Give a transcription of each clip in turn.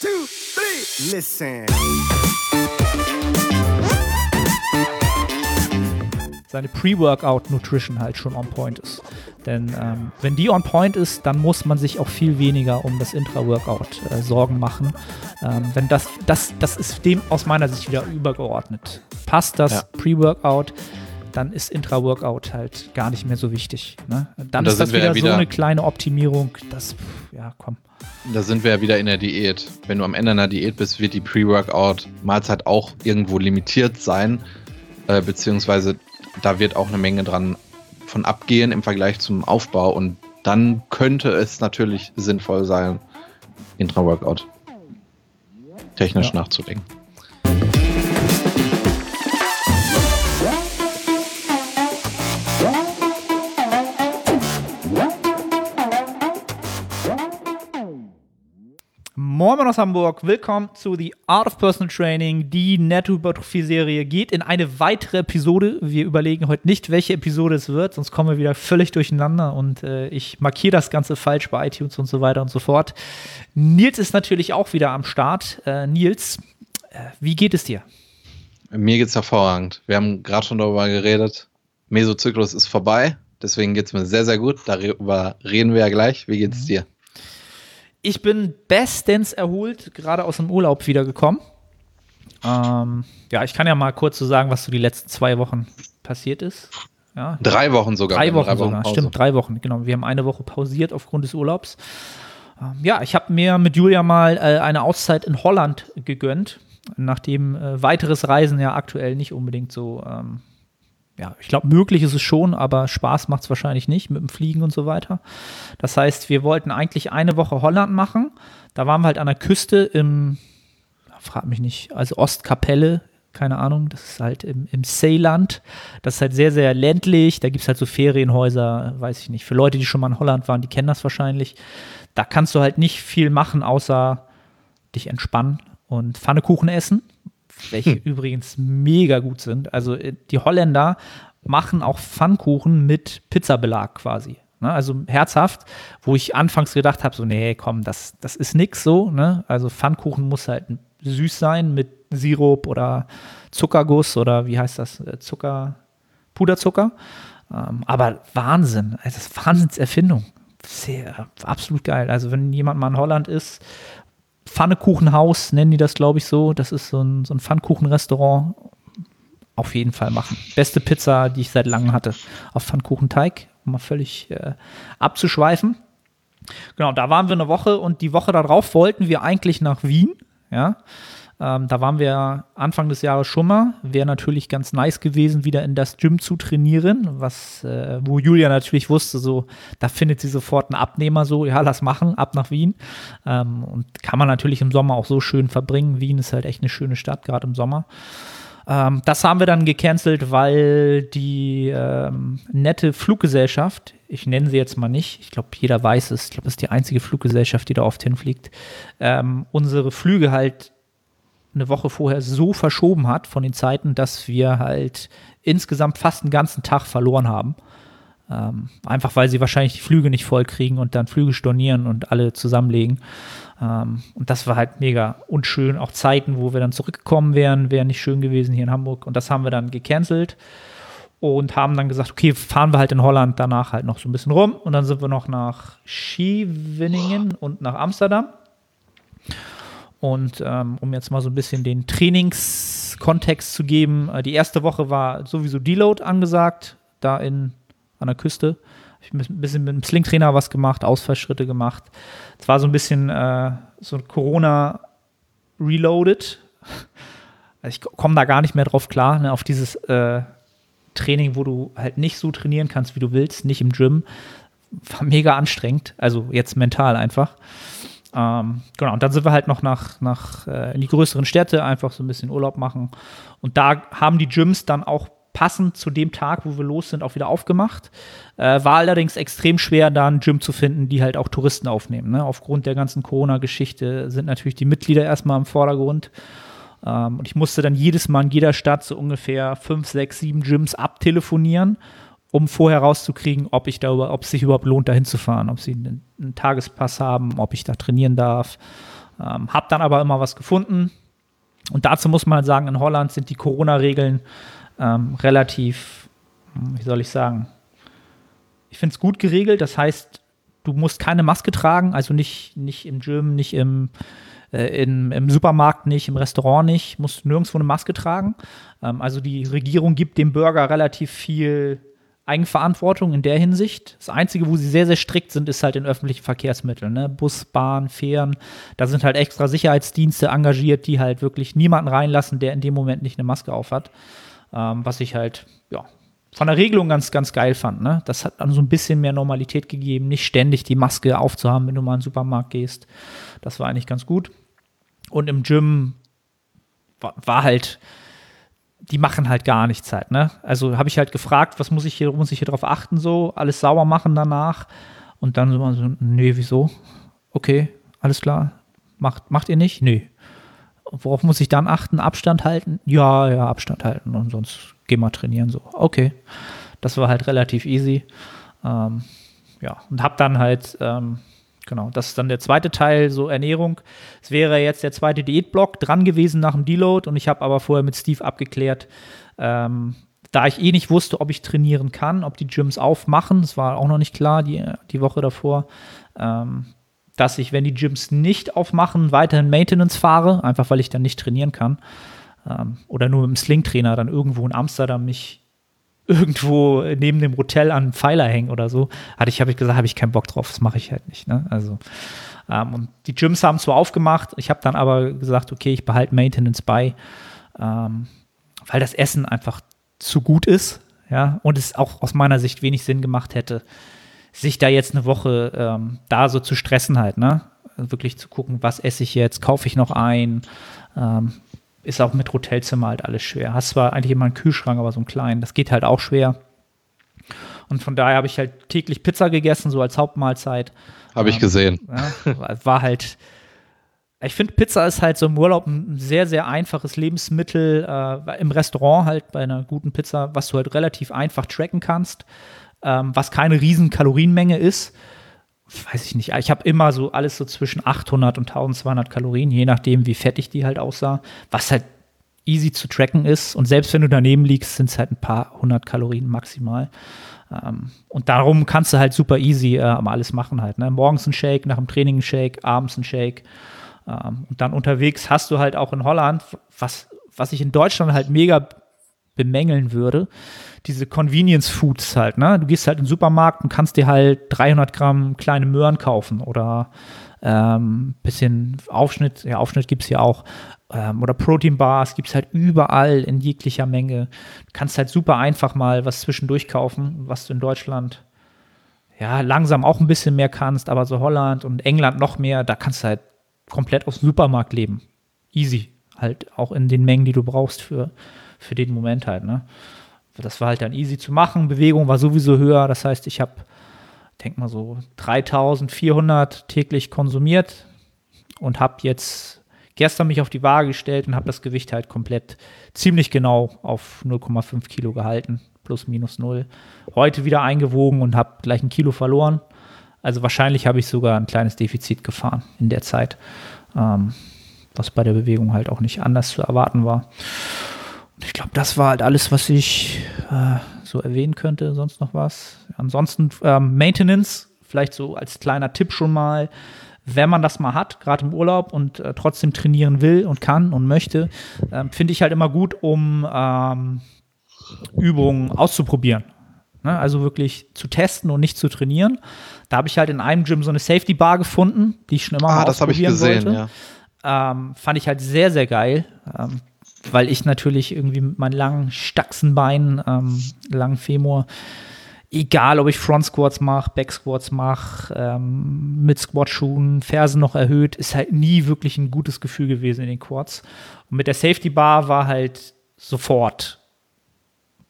two, three. Listen. seine Pre-Workout-Nutrition halt schon on point ist. Denn ähm, wenn die on point ist, dann muss man sich auch viel weniger um das Intra-Workout äh, Sorgen machen. Ähm, wenn das, das, das ist dem aus meiner Sicht wieder übergeordnet. Passt das Ja. Pre-Workout, dann ist Intra-Workout halt gar nicht mehr so wichtig. Ne? Dann da ist das wieder, ja so wieder- eine kleine Optimierung. Das, ja, komm. Da sind wir ja wieder in der Diät. Wenn du am Ende einer Diät bist, wird die Pre-Workout-Mahlzeit auch irgendwo limitiert sein. Äh, beziehungsweise da wird auch eine Menge dran von abgehen im Vergleich zum Aufbau. Und dann könnte es natürlich sinnvoll sein, Intra-Workout technisch Ja. nachzudenken. Moin aus Hamburg, willkommen zu The Art of Personal Training. Die Netto-Hypertrophie-Serie geht in eine weitere Episode. Wir überlegen heute nicht, welche Episode es wird, sonst kommen wir wieder völlig durcheinander und äh, ich markiere das Ganze falsch bei iTunes und so weiter und so fort. Nils ist natürlich auch wieder am Start. Äh, Nils, äh, wie geht es dir? Mir geht's hervorragend. Wir haben gerade schon darüber geredet. Mesozyklus ist vorbei. Deswegen geht's mir sehr, sehr gut. Darüber reden wir ja gleich. Wie geht's dir? Ich bin bestens erholt, gerade aus dem Urlaub wiedergekommen. Ähm, ja, ich kann ja mal kurz so sagen, was so die letzten zwei Wochen passiert ist. Ja, Drei Wochen sogar. Drei Wir haben Wochen sogar, Pause. stimmt, drei Wochen, genau. Wir haben eine Woche pausiert aufgrund des Urlaubs. Ähm, ja, ich habe mir mit Julia mal äh, eine Auszeit in Holland gegönnt, nachdem äh, weiteres Reisen ja aktuell nicht unbedingt so, ähm, ja, ich glaube, möglich ist es schon, aber Spaß macht es wahrscheinlich nicht mit dem Fliegen und so weiter. Das heißt, wir wollten eigentlich eine Woche Holland machen. Da waren wir halt an der Küste im, frag mich nicht, also Ostkapelle, keine Ahnung, das ist halt im, im Seeland. Das ist halt sehr, sehr ländlich. Da gibt es halt so Ferienhäuser, weiß ich nicht. Für Leute, die schon mal in Holland waren, die kennen das wahrscheinlich. Da kannst du halt nicht viel machen, außer dich entspannen und Pfannekuchen essen, welche übrigens mega gut sind. Also äh, die Holländer machen auch Pfannkuchen mit Pizzabelag quasi. Ne? Also herzhaft, wo ich anfangs gedacht habe, so, nee, komm, das, das ist nix so. Ne? Also Pfannkuchen muss halt süß sein mit Sirup oder Zuckerguss oder wie heißt das? Äh, Zucker, Puderzucker. Ähm, aber Wahnsinn, also das ist Wahnsinnserfindung. Sehr, absolut geil. Also wenn jemand mal in Holland ist, Pfannekuchenhaus nennen die das, glaube ich, so. Das ist so ein, so ein Pfannkuchenrestaurant. Auf jeden Fall machen. Beste Pizza, die ich seit langem hatte. Auf Pfannkuchenteig, um mal völlig äh, abzuschweifen. Genau, da waren wir eine Woche und die Woche darauf wollten wir eigentlich nach Wien. Ja, ähm, da waren wir Anfang des Jahres schon mal. Wäre natürlich ganz nice gewesen, wieder in das Gym zu trainieren, was, äh, wo Julia natürlich wusste, so, da findet sie sofort einen Abnehmer, so, ja, lass machen, ab nach Wien. Ähm, und kann man natürlich im Sommer auch so schön verbringen. Wien ist halt echt eine schöne Stadt, gerade im Sommer. Ähm, das haben wir dann gecancelt, weil die ähm, nette Fluggesellschaft, ich nenne sie jetzt mal nicht, ich glaube, jeder weiß es, ich glaube, das ist die einzige Fluggesellschaft, die da oft hinfliegt, ähm, unsere Flüge halt eine Woche vorher so verschoben hat von den Zeiten, dass wir halt insgesamt fast einen ganzen Tag verloren haben. Ähm, einfach weil sie wahrscheinlich die Flüge nicht voll kriegen und dann Flüge stornieren und alle zusammenlegen. Ähm, und das war halt mega unschön. Auch Zeiten, wo wir dann zurückgekommen wären, wären nicht schön gewesen hier in Hamburg. Und das haben wir dann gecancelt und haben dann gesagt, okay, fahren wir halt in Holland danach halt noch so ein bisschen rum. Und dann sind wir noch nach Skiwinningen und nach Amsterdam. Und ähm, um jetzt mal so ein bisschen den Trainingskontext zu geben, äh, die erste Woche war sowieso Deload angesagt, da in, an der Küste. Ich ein bisschen mit dem Slingtrainer was gemacht, Ausfallschritte gemacht. Es war so ein bisschen äh, so Corona reloaded. Also ich komme da gar nicht mehr drauf klar, ne, auf dieses äh, Training, wo du halt nicht so trainieren kannst, wie du willst, nicht im Gym. War mega anstrengend, also jetzt mental einfach. Ähm, genau, und dann sind wir halt noch nach, nach äh, in die größeren Städte, einfach so ein bisschen Urlaub machen. Und da haben die Gyms dann auch passend zu dem Tag, wo wir los sind, auch wieder aufgemacht. Äh, war allerdings extrem schwer, da ein Gym zu finden, die halt auch Touristen aufnehmen. Ne? Aufgrund der ganzen Corona-Geschichte sind natürlich die Mitglieder erstmal im Vordergrund. Ähm, und ich musste dann jedes Mal in jeder Stadt so ungefähr fünf, sechs, sieben Gyms abtelefonieren, um vorher rauszukriegen, ob ich da, ob es sich überhaupt lohnt, da hinzufahren, ob sie einen, einen Tagespass haben, ob ich da trainieren darf. Ähm, hab dann aber immer was gefunden. Und dazu muss man halt sagen, in Holland sind die Corona-Regeln ähm, relativ, wie soll ich sagen, ich finde es gut geregelt. Das heißt, du musst keine Maske tragen, also nicht, nicht im Gym, nicht im, äh, in, im Supermarkt nicht, im Restaurant nicht, musst nirgendwo eine Maske tragen. Ähm, also die Regierung gibt dem Bürger relativ viel Eigenverantwortung in der Hinsicht. Das Einzige, wo sie sehr, sehr strikt sind, ist halt in öffentlichen Verkehrsmitteln. Ne? Bus, Bahn, Fähren. Da sind halt extra Sicherheitsdienste engagiert, die halt wirklich niemanden reinlassen, der in dem Moment nicht eine Maske aufhat. Ähm, was ich halt, ja, von der Regelung ganz, ganz geil fand. Ne? Das hat dann so ein bisschen mehr Normalität gegeben, nicht ständig die Maske aufzuhaben, wenn du mal in den Supermarkt gehst. Das war eigentlich ganz gut. Und im Gym war, war halt, die machen halt gar nichts halt, ne? Also habe ich halt gefragt, was muss ich hier, muss ich hier drauf achten, so, alles sauber machen danach. Und dann so, so nee, wieso? Okay, alles klar. Macht, macht ihr nicht? Nee. Worauf muss ich dann achten? Abstand halten? Ja, ja, Abstand halten und sonst geh mal trainieren. So, okay. Das war halt relativ easy. Ähm, ja, und hab dann halt ähm, Genau, das ist dann der zweite Teil, so Ernährung. Es wäre jetzt der zweite Diätblock dran gewesen nach dem Deload und ich habe aber vorher mit Steve abgeklärt, ähm, da ich eh nicht wusste, ob ich trainieren kann, ob die Gyms aufmachen, das war auch noch nicht klar die, die Woche davor, ähm, dass ich, wenn die Gyms nicht aufmachen, weiterhin Maintenance fahre, einfach weil ich dann nicht trainieren kann. Ähm, oder nur mit dem Sling-Trainer dann irgendwo in Amsterdam mich irgendwo neben dem Hotel an einem Pfeiler hängen oder so, hatte ich, habe ich gesagt, habe ich keinen Bock drauf, das mache ich halt nicht. Ne? Also, ähm, und die Gyms haben zwar aufgemacht, ich habe dann aber gesagt, okay, ich behalte Maintenance bei, ähm, weil das Essen einfach zu gut ist, ja, und es auch aus meiner Sicht wenig Sinn gemacht hätte, sich da jetzt eine Woche ähm, da so zu stressen halt, ne? Wirklich zu gucken, was esse ich jetzt, kaufe ich noch ein, ähm, ist auch mit Hotelzimmer halt alles schwer. Hast zwar eigentlich immer einen Kühlschrank, aber so einen kleinen. Das geht halt auch schwer. Und von daher habe ich halt täglich Pizza gegessen, so als Hauptmahlzeit. Habe ich ähm, gesehen. Ja, war halt. Ich finde, Pizza ist halt so im Urlaub ein sehr, sehr einfaches Lebensmittel. Äh, Im Restaurant halt bei einer guten Pizza, was du halt relativ einfach tracken kannst, ähm, was keine riesen Kalorienmenge ist weiß ich nicht, ich habe immer so alles so zwischen 800 und 1200 Kalorien, je nachdem, wie fettig die halt aussah, was halt easy zu tracken ist. Und selbst wenn du daneben liegst, sind es halt ein paar hundert Kalorien maximal. Ähm, und darum kannst du halt super easy äh, alles machen halt. Ne? Morgens ein Shake, nach dem Training ein Shake, abends ein Shake. Ähm, und dann unterwegs hast du halt auch in Holland, was, was ich in Deutschland halt mega bemängeln würde, diese Convenience Foods halt, ne? Du gehst halt in den Supermarkt und kannst dir halt 300 Gramm kleine Möhren kaufen oder ähm, bisschen Aufschnitt, ja, Aufschnitt gibt es hier auch. Ähm, oder Protein Bars gibt es halt überall in jeglicher Menge. Du kannst halt super einfach mal was zwischendurch kaufen, was du in Deutschland ja langsam auch ein bisschen mehr kannst, aber so Holland und England noch mehr, da kannst du halt komplett aus dem Supermarkt leben. Easy. Halt auch in den Mengen, die du brauchst für, für den Moment halt, ne? Das war halt dann easy zu machen. Bewegung war sowieso höher. Das heißt, ich habe, denke mal so 3400 täglich konsumiert und habe jetzt gestern mich auf die Waage gestellt und habe das Gewicht halt komplett ziemlich genau auf 0,5 Kilo gehalten. Plus, minus null. Heute wieder eingewogen und habe gleich ein Kilo verloren. Also wahrscheinlich habe ich sogar ein kleines Defizit gefahren in der Zeit. Ähm, was bei der Bewegung halt auch nicht anders zu erwarten war. Ich glaube, das war halt alles, was ich äh, so erwähnen könnte. Sonst noch was? Ansonsten ähm, Maintenance, vielleicht so als kleiner Tipp schon mal. Wenn man das mal hat, gerade im Urlaub und äh, trotzdem trainieren will und kann und möchte, äh, finde ich halt immer gut, um ähm, Übungen auszuprobieren. Ne? Also wirklich zu testen und nicht zu trainieren. Da habe ich halt in einem Gym so eine Safety Bar gefunden, die ich schon immer ah, mal das ausprobieren ich gesehen, wollte. Ja. Ähm, fand ich halt sehr, sehr geil. Ähm, weil ich natürlich irgendwie mit meinen langen Stachsenbeinen, ähm, langen Femur, egal ob ich Front Squats mache, Back Squats mache, ähm, mit Squat-Schuhen, Fersen noch erhöht, ist halt nie wirklich ein gutes Gefühl gewesen in den Quads. Und mit der Safety Bar war halt sofort,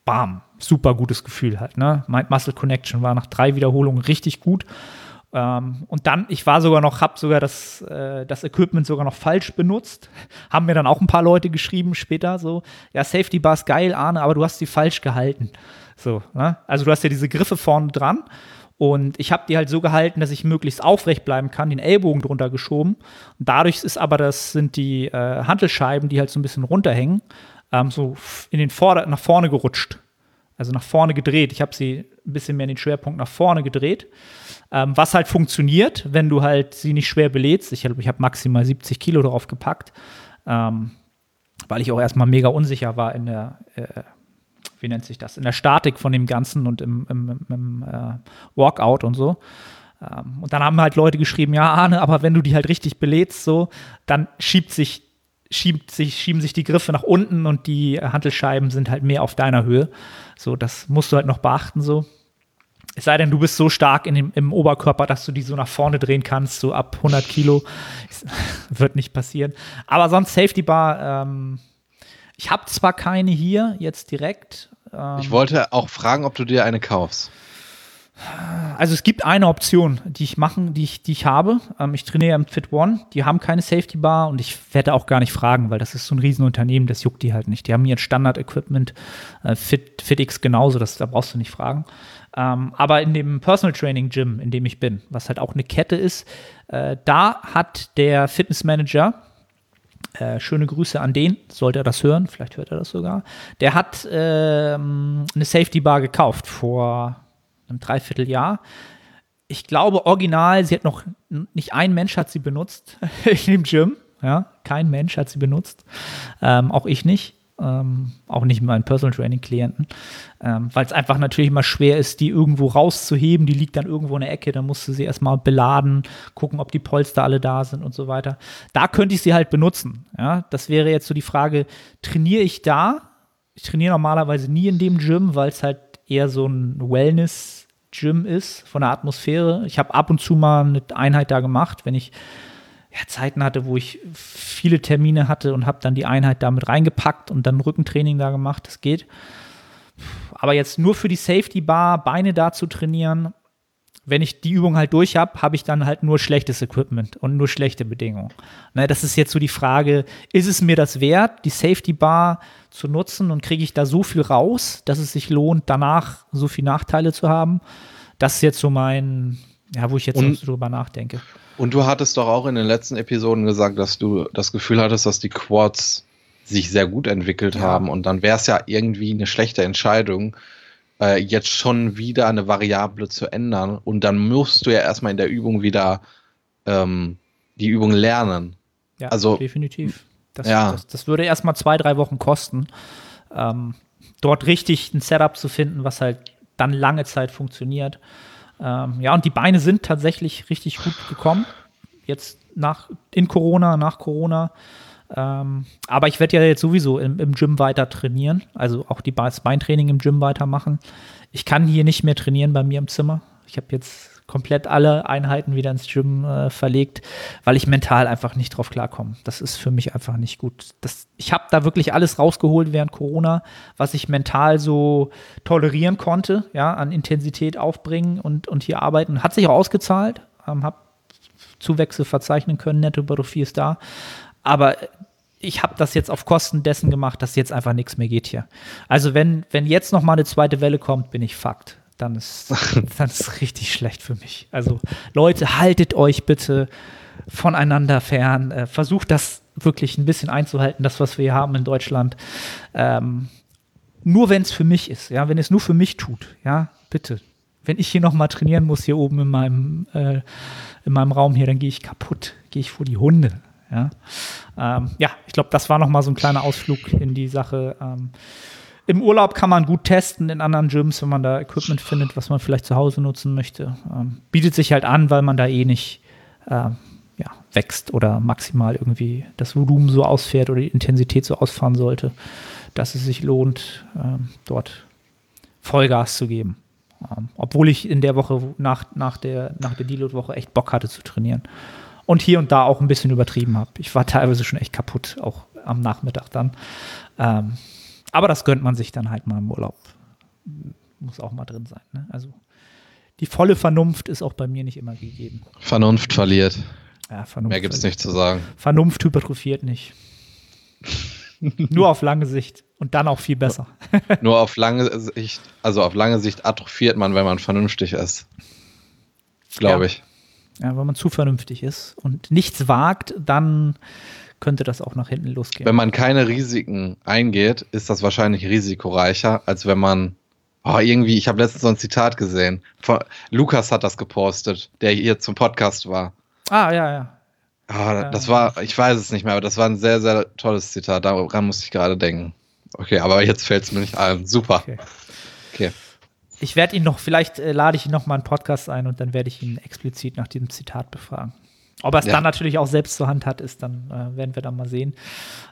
bam, super gutes Gefühl halt. Ne? Mind Muscle Connection war nach drei Wiederholungen richtig gut. Ähm, und dann, ich war sogar noch, habe sogar das, äh, das Equipment sogar noch falsch benutzt. Haben mir dann auch ein paar Leute geschrieben später so, ja, Safety Bars geil, Arne, aber du hast sie falsch gehalten. So, ne? Also du hast ja diese Griffe vorne dran Und ich habe die halt so gehalten, dass ich möglichst aufrecht bleiben kann, den Ellbogen drunter geschoben. Und dadurch ist aber, das sind die äh, Hantelscheiben, die halt so ein bisschen runterhängen, ähm, so in den Vorder nach vorne gerutscht. Also nach vorne gedreht. Ich habe sie ein bisschen mehr den Schwerpunkt nach vorne gedreht. Ähm, was halt funktioniert, wenn du halt sie nicht schwer belädst. Ich glaube, ich habe maximal 70 Kilo drauf gepackt, ähm, weil ich auch erstmal mega unsicher war in der, äh, wie nennt sich das, in der Statik von dem Ganzen und im, im, im äh, Walkout und so. Ähm, und dann haben halt Leute geschrieben, ja, Arne, aber wenn du die halt richtig belädst, so, dann schiebt sich schiebt sich, schieben sich die Griffe nach unten und die Handelscheiben sind halt mehr auf deiner Höhe. So, das musst du halt noch beachten, so. Es sei denn, du bist so stark in dem, im Oberkörper, dass du die so nach vorne drehen kannst, so ab 100 Kilo. Wird nicht passieren. Aber sonst Safety Bar. Ähm, ich habe zwar keine hier jetzt direkt. Ähm, ich wollte auch fragen, ob du dir eine kaufst. Also es gibt eine Option, die ich machen, die ich, die ich habe. Ähm, ich trainiere im Fit One, die haben keine Safety Bar und ich werde auch gar nicht fragen, weil das ist so ein Riesenunternehmen, das juckt die halt nicht. Die haben hier ein Standard-Equipment, äh, Fit, FitX genauso, das, da brauchst du nicht fragen. Ähm, aber in dem Personal Training Gym, in dem ich bin, was halt auch eine Kette ist, äh, da hat der Fitnessmanager, äh, schöne Grüße an den, sollte er das hören, vielleicht hört er das sogar, der hat ähm, eine Safety Bar gekauft vor einem Dreivierteljahr. Ich glaube, original, sie hat noch nicht ein Mensch hat sie benutzt in dem Gym. Ja, kein Mensch hat sie benutzt. Ähm, auch ich nicht. Ähm, auch nicht mit meinen Personal Training Klienten, ähm, weil es einfach natürlich immer schwer ist, die irgendwo rauszuheben. Die liegt dann irgendwo in der Ecke, dann musst du sie erstmal beladen, gucken, ob die Polster alle da sind und so weiter. Da könnte ich sie halt benutzen. Ja, das wäre jetzt so die Frage: Trainiere ich da? Ich trainiere normalerweise nie in dem Gym, weil es halt eher so ein Wellness Gym ist, von der Atmosphäre. Ich habe ab und zu mal eine Einheit da gemacht, wenn ich ja, Zeiten hatte, wo ich viele Termine hatte und habe dann die Einheit damit reingepackt und dann Rückentraining da gemacht. Das geht. Aber jetzt nur für die Safety Bar Beine da zu trainieren, wenn ich die Übung halt durch habe, habe ich dann halt nur schlechtes Equipment und nur schlechte Bedingungen. Ne, das ist jetzt so die Frage, ist es mir das wert, die Safety Bar zu nutzen und kriege ich da so viel raus, dass es sich lohnt, danach so viele Nachteile zu haben? Das ist jetzt so mein, ja, wo ich jetzt und, so drüber nachdenke. Und du hattest doch auch in den letzten Episoden gesagt, dass du das Gefühl hattest, dass die Quads sich sehr gut entwickelt ja. haben und dann wäre es ja irgendwie eine schlechte Entscheidung, äh, jetzt schon wieder eine Variable zu ändern und dann musst du ja erstmal in der Übung wieder ähm, die Übung lernen. Ja, also, definitiv. Das, ja. das, das würde erstmal zwei, drei Wochen kosten, ähm, dort richtig ein Setup zu finden, was halt dann lange Zeit funktioniert. Ähm, ja, und die Beine sind tatsächlich richtig gut gekommen. Jetzt nach, in Corona, nach Corona. Ähm, aber ich werde ja jetzt sowieso im, im, Gym weiter trainieren, also auch die das Beintraining im Gym weitermachen. Ich kann hier nicht mehr trainieren bei mir im Zimmer. Ich habe jetzt komplett alle Einheiten wieder ins Gym äh, verlegt, weil ich mental einfach nicht drauf klarkomme. Das ist für mich einfach nicht gut. Das, ich habe da wirklich alles rausgeholt während Corona, was ich mental so tolerieren konnte, ja, an Intensität aufbringen und, und hier arbeiten. Hat sich auch ausgezahlt, ähm, habe Zuwächse verzeichnen können, Nettohypertrophie ist da. Aber ich habe das jetzt auf Kosten dessen gemacht, dass jetzt einfach nichts mehr geht hier. Also wenn, wenn jetzt noch mal eine zweite Welle kommt, bin ich Fakt. Dann ist, dann ist richtig schlecht für mich. Also Leute, haltet euch bitte voneinander fern. Äh, versucht das wirklich ein bisschen einzuhalten, das, was wir hier haben in Deutschland. Ähm, nur wenn es für mich ist, ja, wenn es nur für mich tut, ja, bitte. Wenn ich hier noch mal trainieren muss, hier oben in meinem, äh, in meinem Raum hier, dann gehe ich kaputt, gehe ich vor die Hunde. Ja, ähm, ja ich glaube, das war noch mal so ein kleiner Ausflug in die Sache. Ähm, Im Urlaub kann man gut testen in anderen Gyms, wenn man da Equipment findet, was man vielleicht zu Hause nutzen möchte. Ähm, bietet sich halt an, weil man da eh nicht äh, ja, wächst oder maximal irgendwie das Volumen so ausfährt oder die Intensität so ausfahren sollte, dass es sich lohnt, ähm, dort Vollgas zu geben. Ähm, obwohl ich in der Woche nach, nach der, nach der Deload-Woche echt Bock hatte zu trainieren und hier und da auch ein bisschen übertrieben habe. Ich war teilweise schon echt kaputt, auch am Nachmittag dann. Ähm, aber das gönnt man sich dann halt mal im Urlaub. Muss auch mal drin sein. Ne? Also die volle Vernunft ist auch bei mir nicht immer gegeben. Vernunft verliert. Ja, Vernunft Mehr gibt es nicht zu sagen. Vernunft hypertrophiert nicht. Nur auf lange Sicht und dann auch viel besser. Nur auf lange Sicht, also auf lange Sicht atrophiert man, wenn man vernünftig ist. glaube Ja. ich. Ja, wenn man zu vernünftig ist und nichts wagt, dann könnte das auch nach hinten losgehen. Wenn man keine Risiken eingeht, ist das wahrscheinlich risikoreicher, als wenn man. Oh, irgendwie, ich habe letztens so ein Zitat gesehen. Von, Lukas hat das gepostet, der hier zum Podcast war. ah, ja, ja. Ah, das war, ich weiß es nicht mehr, aber das war ein sehr, sehr tolles Zitat. Daran musste ich gerade denken. Okay, aber jetzt fällt es mir nicht ein. Super. Okay. Okay. Ich werde ihn noch, vielleicht äh, lade ich ihn noch mal einen Podcast ein und dann werde ich ihn explizit nach diesem Zitat befragen. Ob er es Ja. dann natürlich auch selbst zur Hand hat, ist dann, äh, werden wir dann mal sehen.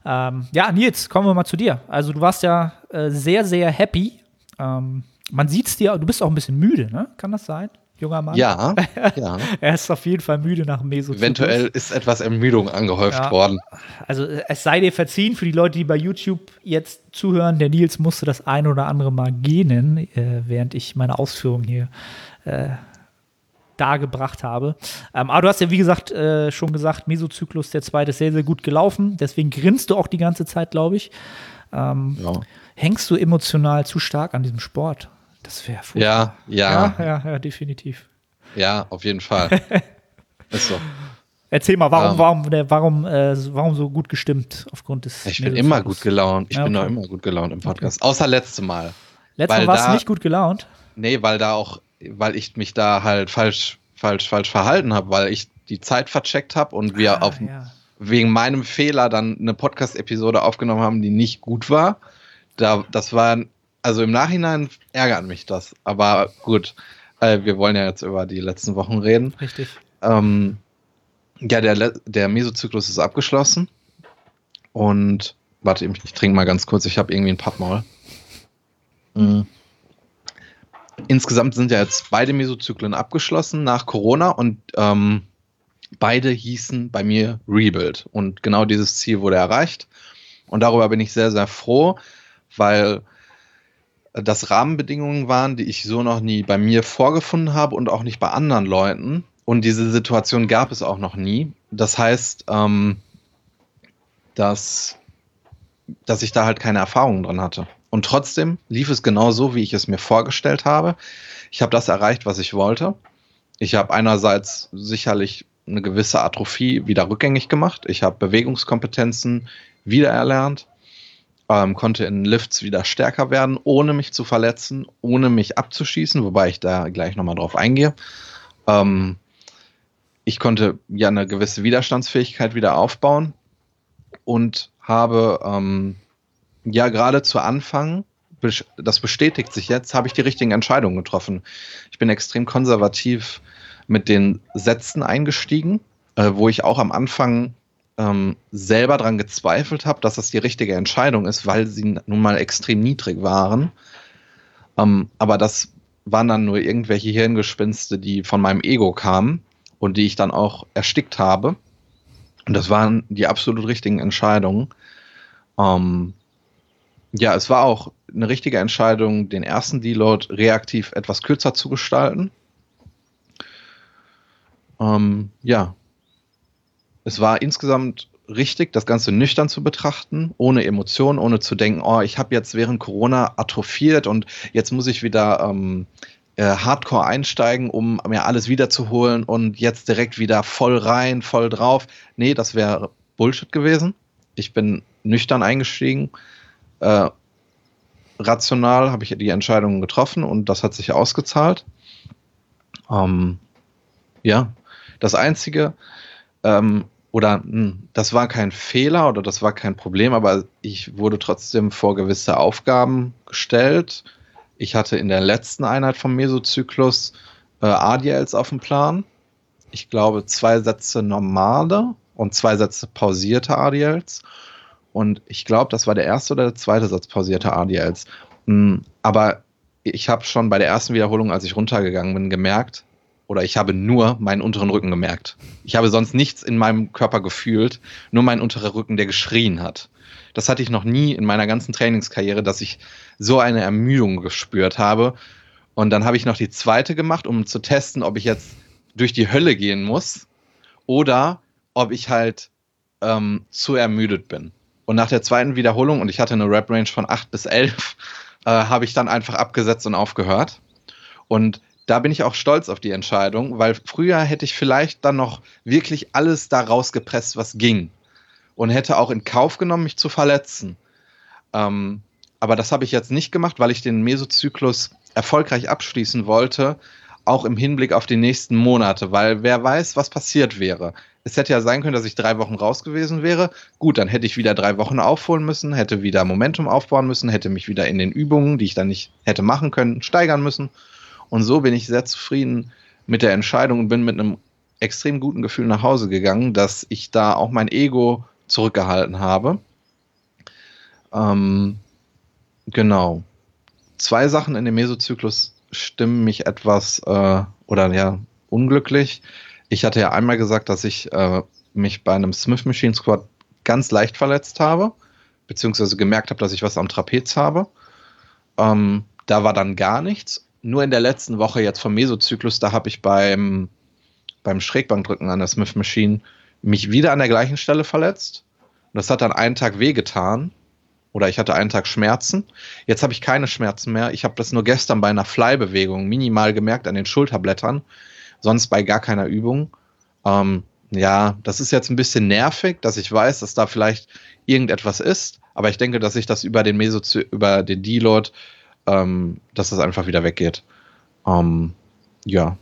Ähm, ja, Nils, kommen wir mal zu dir. Also du warst ja äh, sehr, sehr happy. Ähm, man sieht es dir, du bist auch ein bisschen müde, ne? Kann das sein, junger Mann? Ja, ja. Er ist auf jeden Fall müde nach dem Mesozyklus. Eventuell ist etwas Ermüdung angehäuft Ja. worden. Also äh, es sei dir verziehen für die Leute, die bei YouTube jetzt zuhören. Der Nils musste das ein oder andere Mal gähnen, äh, während ich meine Ausführungen hier äh, dargebracht habe. Ähm, aber du hast ja, wie gesagt, äh, schon gesagt, Mesozyklus, der zweite, ist sehr, sehr gut gelaufen. Deswegen grinst du auch die ganze Zeit, glaube ich. Ähm, Ja, Hängst du emotional zu stark an diesem Sport? Das wäre ja, ja, ja, ja, ja, definitiv. ja, auf jeden Fall. ist so. Erzähl mal, warum, Ähm. warum, warum, äh, warum so gut gestimmt aufgrund des Ich bin immer gut gelaunt. Ich Ja, bin doch okay. immer gut gelaunt im Podcast. Außer letzte Mal. Letztes Mal warst du nicht gut gelaunt. Nee, weil da auch, weil ich mich da halt falsch, falsch, falsch verhalten habe, weil ich die Zeit vercheckt habe und wir Ah, auf, ja. wegen meinem Fehler dann eine Podcast-Episode aufgenommen haben, die nicht gut war. Da, das war, also im Nachhinein ärgert mich das. Aber gut, äh, wir wollen ja jetzt über die letzten Wochen reden. Richtig. Ähm, ja, der, der Mesozyklus ist abgeschlossen. Und warte, ich, ich trinke mal ganz kurz, ich habe irgendwie ein Pappmaul. Mhm. Insgesamt sind ja jetzt beide Mesozyklen abgeschlossen nach Corona und ähm, beide hießen bei mir Rebuild. Und genau dieses Ziel wurde erreicht. Und darüber bin ich sehr, sehr froh, weil das Rahmenbedingungen waren, die ich so noch nie bei mir vorgefunden habe und auch nicht bei anderen Leuten. Und diese Situation gab es auch noch nie. Das heißt, ähm, dass, dass ich da halt keine Erfahrungen dran hatte. Und trotzdem lief es genau so, wie ich es mir vorgestellt habe. Ich habe das erreicht, was ich wollte. Ich habe einerseits sicherlich eine gewisse Atrophie wieder rückgängig gemacht. Ich habe Bewegungskompetenzen wiedererlernt, ähm, konnte in Lifts wieder stärker werden, ohne mich zu verletzen, ohne mich abzuschießen, wobei ich da gleich nochmal drauf eingehe. Ähm, ich konnte ja eine gewisse Widerstandsfähigkeit wieder aufbauen und habe ähm, ja gerade zu Anfang, das bestätigt sich jetzt, habe ich die richtigen Entscheidungen getroffen. Ich bin extrem konservativ mit den Sätzen eingestiegen, äh, wo ich auch am Anfang ähm, selber dran gezweifelt habe, dass das die richtige Entscheidung ist, weil sie nun mal extrem niedrig waren. Ähm, aber das waren dann nur irgendwelche Hirngespinste, die von meinem Ego kamen und die ich dann auch erstickt habe. Und das waren die absolut richtigen Entscheidungen. Ähm, ja, es war auch eine richtige Entscheidung, den ersten Deload reaktiv etwas kürzer zu gestalten. Ähm, ja, es war insgesamt richtig, das Ganze nüchtern zu betrachten, ohne Emotionen, ohne zu denken, oh, ich habe jetzt während Corona atrophiert und jetzt muss ich wieder ähm, äh, Hardcore einsteigen, um mir alles wiederzuholen und jetzt direkt wieder voll rein, voll drauf. Nee, das wäre Bullshit gewesen. Ich bin nüchtern eingestiegen. Äh, rational habe ich die Entscheidungen getroffen und das hat sich ausgezahlt. Ähm, ja, das Einzige, ähm, oder mh, das war kein Fehler oder das war kein Problem, aber ich wurde trotzdem vor gewisse Aufgaben gestellt. Ich hatte in der letzten Einheit vom Mesozyklus äh, ADLs auf dem Plan. Ich glaube, zwei Sätze normale und zwei Sätze pausierte ADLs. Und ich glaube, das war der erste oder der zweite Satz pausierte ADLs. Mm, Aber ich habe schon bei der ersten Wiederholung, als ich runtergegangen bin, gemerkt, oder ich habe nur meinen unteren Rücken gemerkt. Ich habe sonst nichts in meinem Körper gefühlt, nur meinen unteren Rücken, der geschrien hat. Das hatte ich noch nie in meiner ganzen Trainingskarriere, dass ich so eine Ermüdung gespürt habe. Und dann habe ich noch die zweite gemacht, um zu testen, ob ich jetzt durch die Hölle gehen muss oder ob ich halt ähm, zu ermüdet bin. Und nach der zweiten Wiederholung, und ich hatte eine Rep-Range von 8 bis 11, äh, habe ich dann einfach abgesetzt und aufgehört. Und da bin ich auch stolz auf die Entscheidung, weil früher hätte ich vielleicht dann noch wirklich alles da rausgepresst, was ging. Und hätte auch in Kauf genommen, mich zu verletzen. Ähm, aber das habe ich jetzt nicht gemacht, weil ich den Mesozyklus erfolgreich abschließen wollte, auch im Hinblick auf die nächsten Monate, weil wer weiß, was passiert wäre. Es hätte ja sein können, dass ich drei Wochen raus gewesen wäre. Gut, dann hätte ich wieder drei Wochen aufholen müssen, hätte wieder Momentum aufbauen müssen, hätte mich wieder in den Übungen, die ich dann nicht hätte machen können, steigern müssen. Und so bin ich sehr zufrieden mit der Entscheidung und bin mit einem extrem guten Gefühl nach Hause gegangen, dass ich da auch mein Ego zurückgehalten habe. Ähm, genau. Zwei Sachen in dem Mesozyklus stimmen mich etwas äh, oder ja unglücklich. Ich hatte ja einmal gesagt, dass ich äh, mich bei einem Smith Machine Squad ganz leicht verletzt habe, beziehungsweise gemerkt habe, dass ich was am Trapez habe. Ähm, da war dann gar nichts. Nur in der letzten Woche jetzt vom Mesozyklus, da habe ich beim, beim Schrägbankdrücken an der Smith Machine mich wieder an der gleichen Stelle verletzt. Und das hat dann einen Tag wehgetan. Oder ich hatte einen Tag Schmerzen. Jetzt habe ich keine Schmerzen mehr. Ich habe das nur gestern bei einer Fly-Bewegung minimal gemerkt an den Schulterblättern sonst bei gar keiner Übung. Ähm, ja, das ist jetzt ein bisschen nervig, dass ich weiß, dass da vielleicht irgendetwas ist, aber ich denke, dass ich das über den Meso über den Deload, ähm, dass das einfach wieder weggeht. Ähm, ja,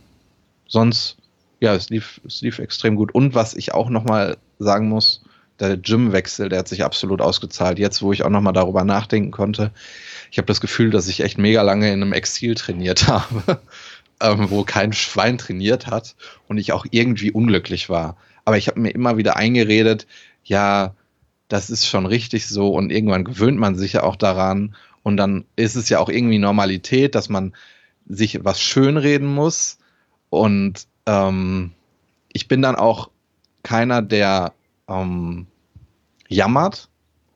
sonst, ja, es lief, es lief extrem gut. Und was ich auch nochmal sagen muss, der Gymwechsel, der hat sich absolut ausgezahlt. Jetzt, wo ich auch nochmal darüber nachdenken konnte, ich habe das Gefühl, dass ich echt mega lange in einem Exil trainiert habe ähm, wo kein Schwein trainiert hat und ich auch irgendwie unglücklich war. Aber ich habe mir immer wieder eingeredet, ja, das ist schon richtig so und irgendwann gewöhnt man sich ja auch daran und dann ist es ja auch irgendwie Normalität, dass man sich was schönreden muss und ähm, ich bin dann auch keiner, der ähm, jammert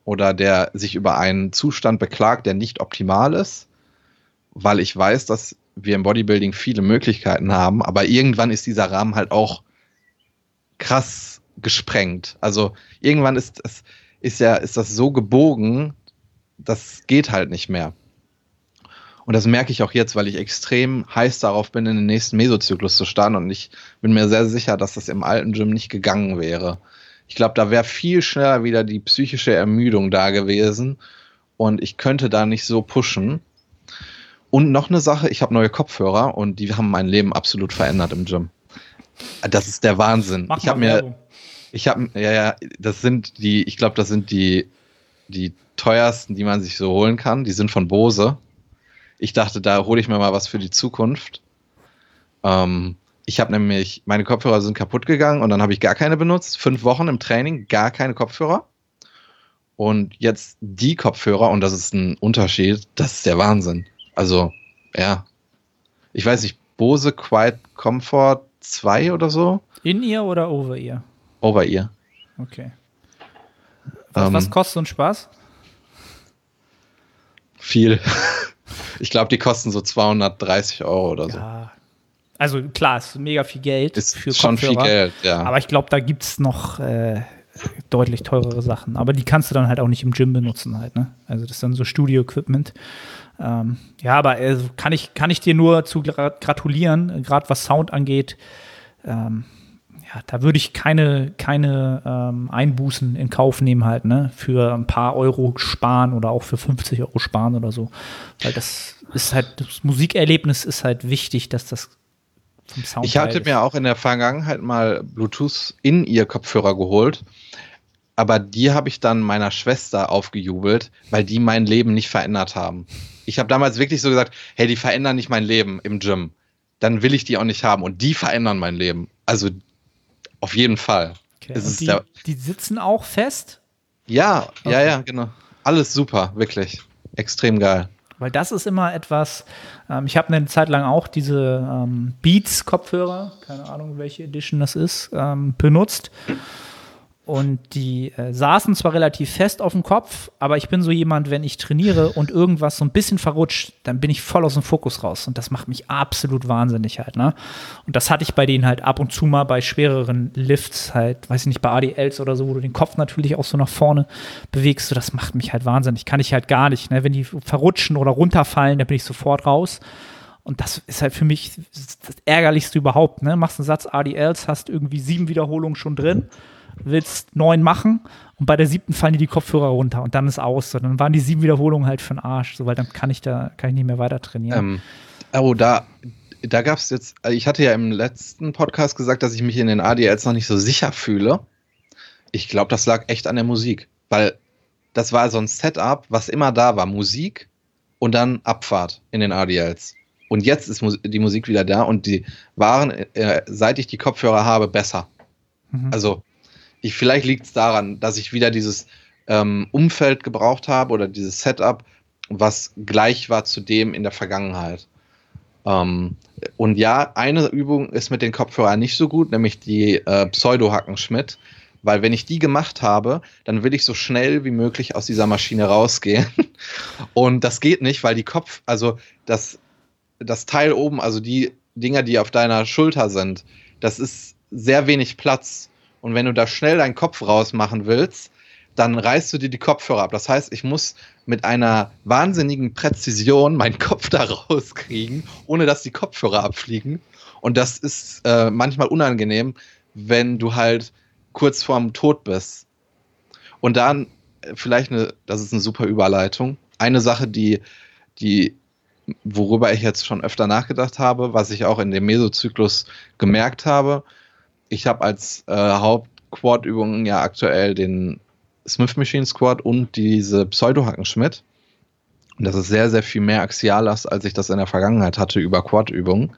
oder der sich über einen Zustand beklagt, der nicht optimal ist, weil ich weiß, dass wir im Bodybuilding viele Möglichkeiten haben, aber irgendwann ist dieser Rahmen halt auch krass gesprengt. Also irgendwann ist das, ist ja, ist das so gebogen, das geht halt nicht mehr. Und das merke ich auch jetzt, weil ich extrem heiß darauf bin, in den nächsten Mesozyklus zu starten. Und ich bin mir sehr sicher, dass das im alten Gym nicht gegangen wäre. Ich glaube, da wäre viel schneller wieder die psychische Ermüdung da gewesen. Und ich könnte da nicht so pushen. Und noch eine Sache, ich habe neue Kopfhörer und die haben mein Leben absolut verändert im Gym. Das ist der Wahnsinn. Mach ich habe mir, ich habe, ja, ja, das sind die, ich glaube, das sind die, die teuersten, die man sich so holen kann. Die sind von Bose. Ich dachte, da hole ich mir mal was für die Zukunft. Ähm, ich habe nämlich, meine Kopfhörer sind kaputt gegangen und dann habe ich gar keine benutzt. Fünf Wochen im Training, gar keine Kopfhörer. Und jetzt die Kopfhörer, und das ist ein Unterschied, das ist der Wahnsinn. Also, ja. Ich weiß nicht, Bose Quiet Comfort 2 oder so? In ihr oder over ihr? Over ihr. Okay. Was, ähm, was kostet so ein Spaß? Viel. ich glaube, die kosten so 230 Euro oder ja. so. Also klar, ist mega viel Geld ist für schon Kopfhörer, viel Geld, ja. Aber ich glaube, da gibt es noch äh, deutlich teurere Sachen. Aber die kannst du dann halt auch nicht im Gym benutzen halt, ne? Also das ist dann so Studio-Equipment. Ähm, ja, aber äh, kann, ich, kann ich dir nur zu gratulieren, gerade was Sound angeht. Ähm, ja, da würde ich keine, keine ähm, Einbußen in Kauf nehmen halt, ne? Für ein paar Euro sparen oder auch für 50 Euro sparen oder so. Weil das ist halt, das Musikerlebnis ist halt wichtig, dass das vom Sound Ich hatte mir auch in der Vergangenheit mal Bluetooth in ihr Kopfhörer geholt aber die habe ich dann meiner Schwester aufgejubelt, weil die mein Leben nicht verändert haben. Ich habe damals wirklich so gesagt, hey, die verändern nicht mein Leben im Gym. Dann will ich die auch nicht haben. Und die verändern mein Leben. Also auf jeden Fall. Okay. Die, die, sitzen auch fest? Ja, okay. ja, ja, genau. Alles super, wirklich. Extrem geil. Weil das ist immer etwas, ähm, ich habe eine Zeit lang auch diese ähm, Beats-Kopfhörer, keine Ahnung, welche Edition das ist, ähm, benutzt. Und die äh, saßen zwar relativ fest auf dem Kopf, aber ich bin so jemand, wenn ich trainiere und irgendwas so ein bisschen verrutscht, dann bin ich voll aus dem Fokus raus. Und das macht mich absolut wahnsinnig halt, ne? Und das hatte ich bei denen halt ab und zu mal bei schwereren Lifts, halt, weiß ich nicht, bei ADLs oder so, wo du den Kopf natürlich auch so nach vorne bewegst. So, das macht mich halt wahnsinnig. Kann ich halt gar nicht, ne? Wenn die verrutschen oder runterfallen, dann bin ich sofort raus. Und das ist halt für mich das Ärgerlichste überhaupt. Ne? Machst einen Satz ADLs, hast irgendwie sieben Wiederholungen schon drin, willst neun machen und bei der siebten fallen dir die Kopfhörer runter und dann ist aus. So, dann waren die sieben Wiederholungen halt für den Arsch, so, weil dann kann ich da kann ich nicht mehr weiter trainieren. Ähm, oh, da, da gab es jetzt, ich hatte ja im letzten Podcast gesagt, dass ich mich in den ADLs noch nicht so sicher fühle. Ich glaube, das lag echt an der Musik, weil das war so ein Setup, was immer da war. Musik und dann Abfahrt in den ADLs. Und jetzt ist die Musik wieder da und die waren, äh, seit ich die Kopfhörer habe, besser. Mhm. Also, ich, vielleicht liegt es daran, dass ich wieder dieses ähm, Umfeld gebraucht habe oder dieses Setup, was gleich war zu dem in der Vergangenheit. Ähm, und ja, eine Übung ist mit den Kopfhörern nicht so gut, nämlich die äh, Pseudo-Hackenschmidt. Weil wenn ich die gemacht habe, dann will ich so schnell wie möglich aus dieser Maschine rausgehen. Und das geht nicht, weil die Kopf, also das, das Teil oben, also die Dinger, die auf deiner Schulter sind, das ist sehr wenig Platz. Und wenn du da schnell deinen Kopf rausmachen willst, dann reißt du dir die Kopfhörer ab. Das heißt, ich muss mit einer wahnsinnigen Präzision meinen Kopf da rauskriegen, ohne dass die Kopfhörer abfliegen. Und das ist äh, manchmal unangenehm, wenn du halt kurz vorm Tod bist. Und dann äh, vielleicht eine, das ist eine super Überleitung. Eine Sache, die, die, worüber ich jetzt schon öfter nachgedacht habe, was ich auch in dem Mesozyklus gemerkt habe. Ich habe als äh, Hauptquad-Übungen ja aktuell den Smith Machine Squad und diese Pseudo-Hackenschmidt. Und das ist sehr, sehr viel mehr Axiallast, als ich das in der Vergangenheit hatte über Quad-Übungen.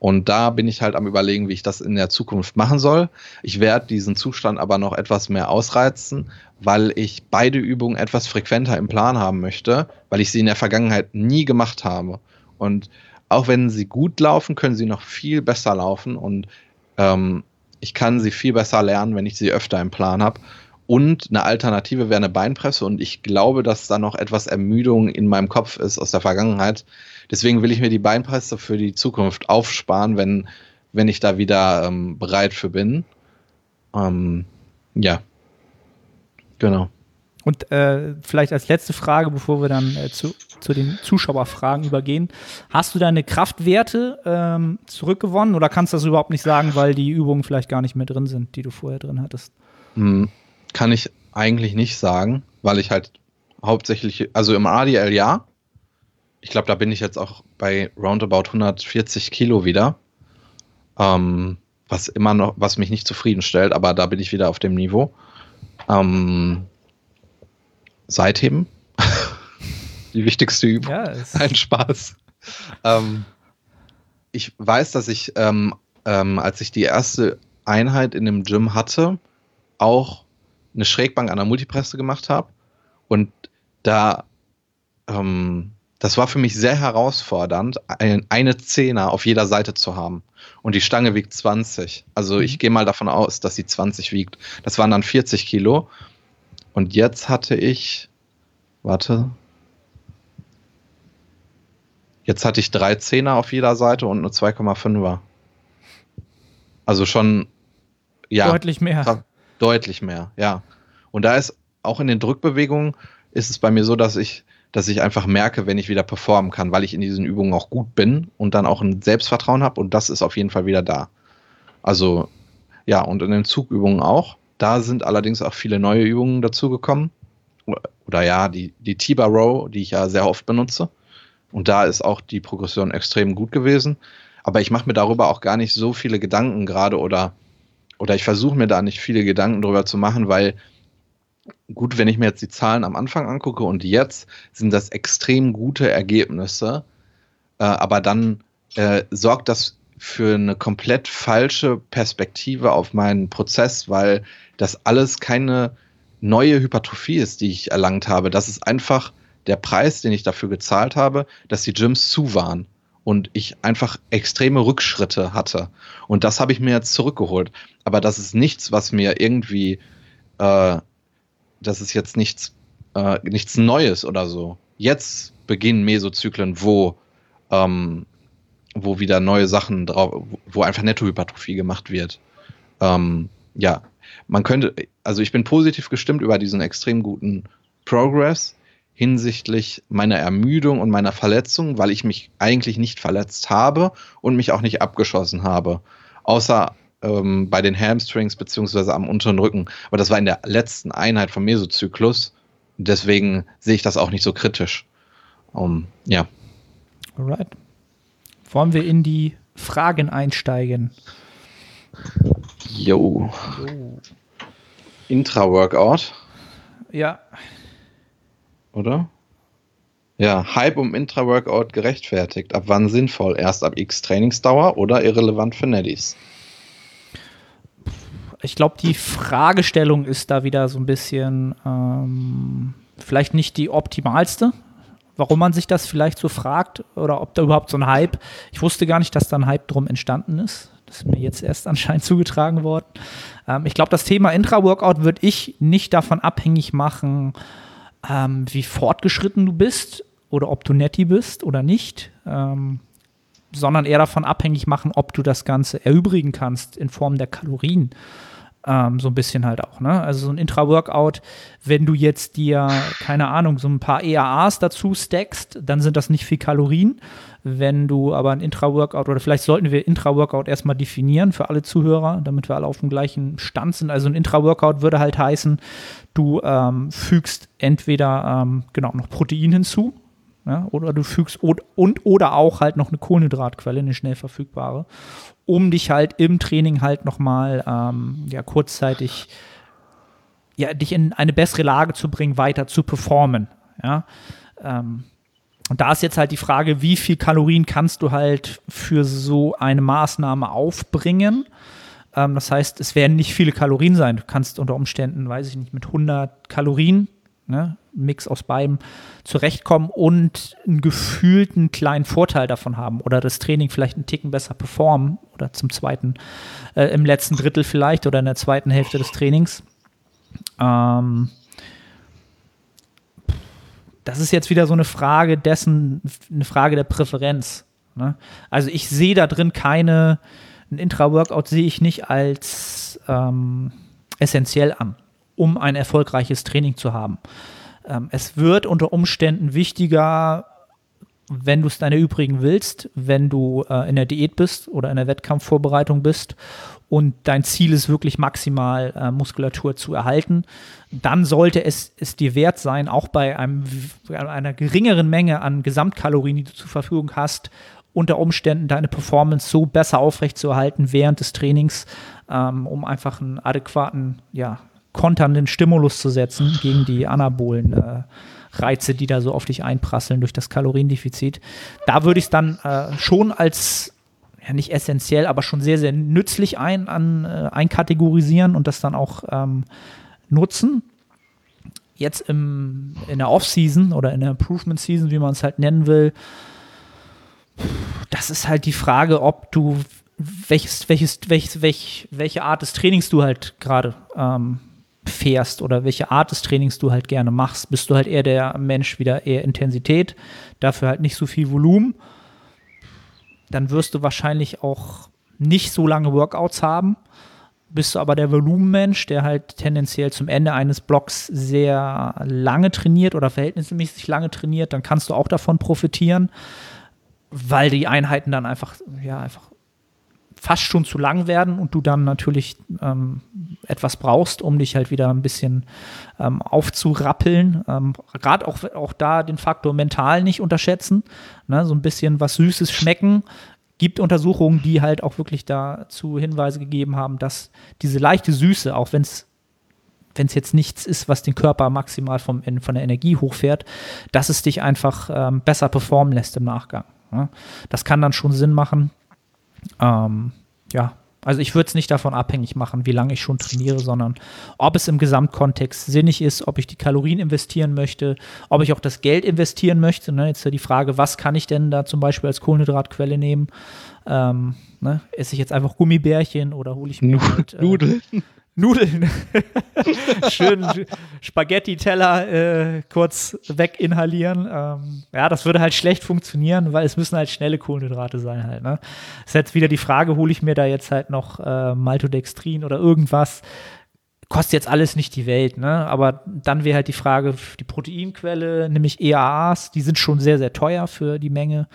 Und da bin ich halt am überlegen, wie ich das in der Zukunft machen soll. Ich werde diesen Zustand aber noch etwas mehr ausreizen, weil ich beide Übungen etwas frequenter im Plan haben möchte, weil ich sie in der Vergangenheit nie gemacht habe. Und auch wenn sie gut laufen, können sie noch viel besser laufen und ähm, ich kann sie viel besser lernen, wenn ich sie öfter im Plan habe. Und eine Alternative wäre eine Beinpresse und ich glaube, dass da noch etwas Ermüdung in meinem Kopf ist aus der Vergangenheit, Deswegen will ich mir die Beinpresse für die Zukunft aufsparen, wenn, wenn ich da wieder ähm, bereit für bin. Ähm, ja. Genau. Und äh, vielleicht als letzte Frage, bevor wir dann äh, zu, zu den Zuschauerfragen übergehen. Hast du deine Kraftwerte ähm, zurückgewonnen oder kannst du das überhaupt nicht sagen, weil die Übungen vielleicht gar nicht mehr drin sind, die du vorher drin hattest? Hm, kann ich eigentlich nicht sagen, weil ich halt hauptsächlich, also im ADL ja, ich glaube, da bin ich jetzt auch bei roundabout 140 Kilo wieder. Ähm, was immer noch, was mich nicht zufriedenstellt, aber da bin ich wieder auf dem Niveau. Ähm, Seitheben. Die wichtigste Übung. Ja, Ein Spaß. Ähm, ich weiß, dass ich, ähm, ähm, als ich die erste Einheit in dem Gym hatte, auch eine Schrägbank an der Multipresse gemacht habe. Und da ähm, das war für mich sehr herausfordernd, ein, eine Zehner auf jeder Seite zu haben. Und die Stange wiegt 20. Also mhm. ich gehe mal davon aus, dass sie 20 wiegt. Das waren dann 40 Kilo. Und jetzt hatte ich, warte, jetzt hatte ich drei Zehner auf jeder Seite und eine 2,5er. Also schon, ja. Deutlich mehr. Deutlich mehr, ja. Und da ist auch in den Drückbewegungen ist es bei mir so, dass ich dass ich einfach merke, wenn ich wieder performen kann, weil ich in diesen Übungen auch gut bin und dann auch ein Selbstvertrauen habe und das ist auf jeden Fall wieder da. Also ja, und in den Zugübungen auch. Da sind allerdings auch viele neue Übungen dazugekommen. Oder ja, die, die Tiba Row, die ich ja sehr oft benutze. Und da ist auch die Progression extrem gut gewesen. Aber ich mache mir darüber auch gar nicht so viele Gedanken gerade oder, oder ich versuche mir da nicht viele Gedanken darüber zu machen, weil gut, wenn ich mir jetzt die Zahlen am Anfang angucke und jetzt, sind das extrem gute Ergebnisse. Äh, aber dann äh, sorgt das für eine komplett falsche Perspektive auf meinen Prozess, weil das alles keine neue Hypertrophie ist, die ich erlangt habe. Das ist einfach der Preis, den ich dafür gezahlt habe, dass die Gyms zu waren und ich einfach extreme Rückschritte hatte. Und das habe ich mir jetzt zurückgeholt. Aber das ist nichts, was mir irgendwie äh, das ist jetzt nichts, äh, nichts Neues oder so. Jetzt beginnen Mesozyklen, wo, ähm, wo wieder neue Sachen drauf, wo einfach Nettohypertrophie gemacht wird. Ähm, ja, man könnte, also ich bin positiv gestimmt über diesen extrem guten Progress. hinsichtlich meiner Ermüdung und meiner Verletzung, weil ich mich eigentlich nicht verletzt habe und mich auch nicht abgeschossen habe. Außer ähm, bei den Hamstrings beziehungsweise am unteren Rücken. Aber das war in der letzten Einheit vom Mesozyklus. Deswegen sehe ich das auch nicht so kritisch. Um, ja. Alright. Wollen wir in die Fragen einsteigen? Jo. Intra-Workout. Ja. Oder? Ja, Hype um Intra-Workout gerechtfertigt. Ab wann sinnvoll? Erst ab X Trainingsdauer oder irrelevant für Neddies? Ich glaube, die Fragestellung ist da wieder so ein bisschen ähm, vielleicht nicht die optimalste, warum man sich das vielleicht so fragt oder ob da überhaupt so ein Hype. Ich wusste gar nicht, dass da ein Hype drum entstanden ist. Das ist mir jetzt erst anscheinend zugetragen worden. Ähm, ich glaube, das Thema Intra-Workout würde ich nicht davon abhängig machen, ähm, wie fortgeschritten du bist oder ob du netti bist oder nicht, ähm, sondern eher davon abhängig machen, ob du das Ganze erübrigen kannst in Form der Kalorien. Ähm, so ein bisschen halt auch, ne? Also so ein Intra-Workout, wenn du jetzt dir, keine Ahnung, so ein paar EAAs dazu stackst, dann sind das nicht viel Kalorien. Wenn du aber ein Intra-Workout, oder vielleicht sollten wir Intra-Workout erstmal definieren für alle Zuhörer, damit wir alle auf dem gleichen Stand sind. Also ein Intra-Workout würde halt heißen, du ähm, fügst entweder ähm, genau noch Protein hinzu, ja, oder du fügst und, und oder auch halt noch eine Kohlenhydratquelle, eine schnell verfügbare, um dich halt im Training halt nochmal ähm, ja, kurzzeitig ja, dich in eine bessere Lage zu bringen, weiter zu performen. Ja. Ähm, und da ist jetzt halt die Frage, wie viel Kalorien kannst du halt für so eine Maßnahme aufbringen? Ähm, das heißt, es werden nicht viele Kalorien sein. Du kannst unter Umständen, weiß ich nicht, mit 100 Kalorien ne, Mix aus beidem zurechtkommen und einen gefühlten kleinen Vorteil davon haben oder das Training vielleicht einen Ticken besser performen oder zum zweiten, äh, im letzten Drittel vielleicht oder in der zweiten Hälfte des Trainings. Ähm, das ist jetzt wieder so eine Frage dessen, eine Frage der Präferenz. Ne? Also ich sehe da drin keine, ein Intra-Workout sehe ich nicht als ähm, essentiell an um ein erfolgreiches Training zu haben. Ähm, es wird unter Umständen wichtiger, wenn du es deine übrigen willst, wenn du äh, in der Diät bist oder in der Wettkampfvorbereitung bist und dein Ziel ist wirklich maximal äh, Muskulatur zu erhalten, dann sollte es, es dir wert sein, auch bei einem, einer geringeren Menge an Gesamtkalorien, die du zur Verfügung hast, unter Umständen deine Performance so besser aufrechtzuerhalten während des Trainings, ähm, um einfach einen adäquaten ja, konternden Stimulus zu setzen gegen die anabolen äh, Reize, die da so auf dich einprasseln durch das Kaloriendefizit. Da würde ich es dann äh, schon als ja nicht essentiell, aber schon sehr, sehr nützlich ein, an, äh, einkategorisieren und das dann auch ähm, nutzen. Jetzt im, in der Off-Season oder in der Improvement-Season, wie man es halt nennen will, das ist halt die Frage, ob du welches, welches, welch, welche Art des Trainings du halt gerade ähm, fährst oder welche Art des Trainings du halt gerne machst. Bist du halt eher der Mensch wieder eher Intensität, dafür halt nicht so viel Volumen, dann wirst du wahrscheinlich auch nicht so lange Workouts haben. Bist du aber der Volumenmensch, der halt tendenziell zum Ende eines Blocks sehr lange trainiert oder verhältnismäßig lange trainiert, dann kannst du auch davon profitieren, weil die Einheiten dann einfach, ja, einfach fast schon zu lang werden und du dann natürlich ähm, etwas brauchst, um dich halt wieder ein bisschen ähm, aufzurappeln. Ähm, Gerade auch, auch da den Faktor mental nicht unterschätzen. Ne? So ein bisschen was Süßes schmecken. Gibt Untersuchungen, die halt auch wirklich dazu Hinweise gegeben haben, dass diese leichte Süße, auch wenn es wenn es jetzt nichts ist, was den Körper maximal vom, von der Energie hochfährt, dass es dich einfach ähm, besser performen lässt im Nachgang. Ne? Das kann dann schon Sinn machen. Ähm, ja, also ich würde es nicht davon abhängig machen, wie lange ich schon trainiere, sondern ob es im Gesamtkontext sinnig ist, ob ich die Kalorien investieren möchte, ob ich auch das Geld investieren möchte. Ne? Jetzt ist ja die Frage, was kann ich denn da zum Beispiel als Kohlenhydratquelle nehmen? Ähm, ne? Esse ich jetzt einfach Gummibärchen oder hole ich mir halt, äh, Nudeln? Nudeln. Schön Spaghetti-Teller äh, kurz weginhalieren. Ähm, ja, das würde halt schlecht funktionieren, weil es müssen halt schnelle Kohlenhydrate sein halt. Ne? Ist jetzt wieder die Frage, hole ich mir da jetzt halt noch äh, Maltodextrin oder irgendwas? kostet jetzt alles nicht die Welt, ne? Aber dann wäre halt die Frage, die Proteinquelle, nämlich EAAs, die sind schon sehr, sehr teuer für die Menge.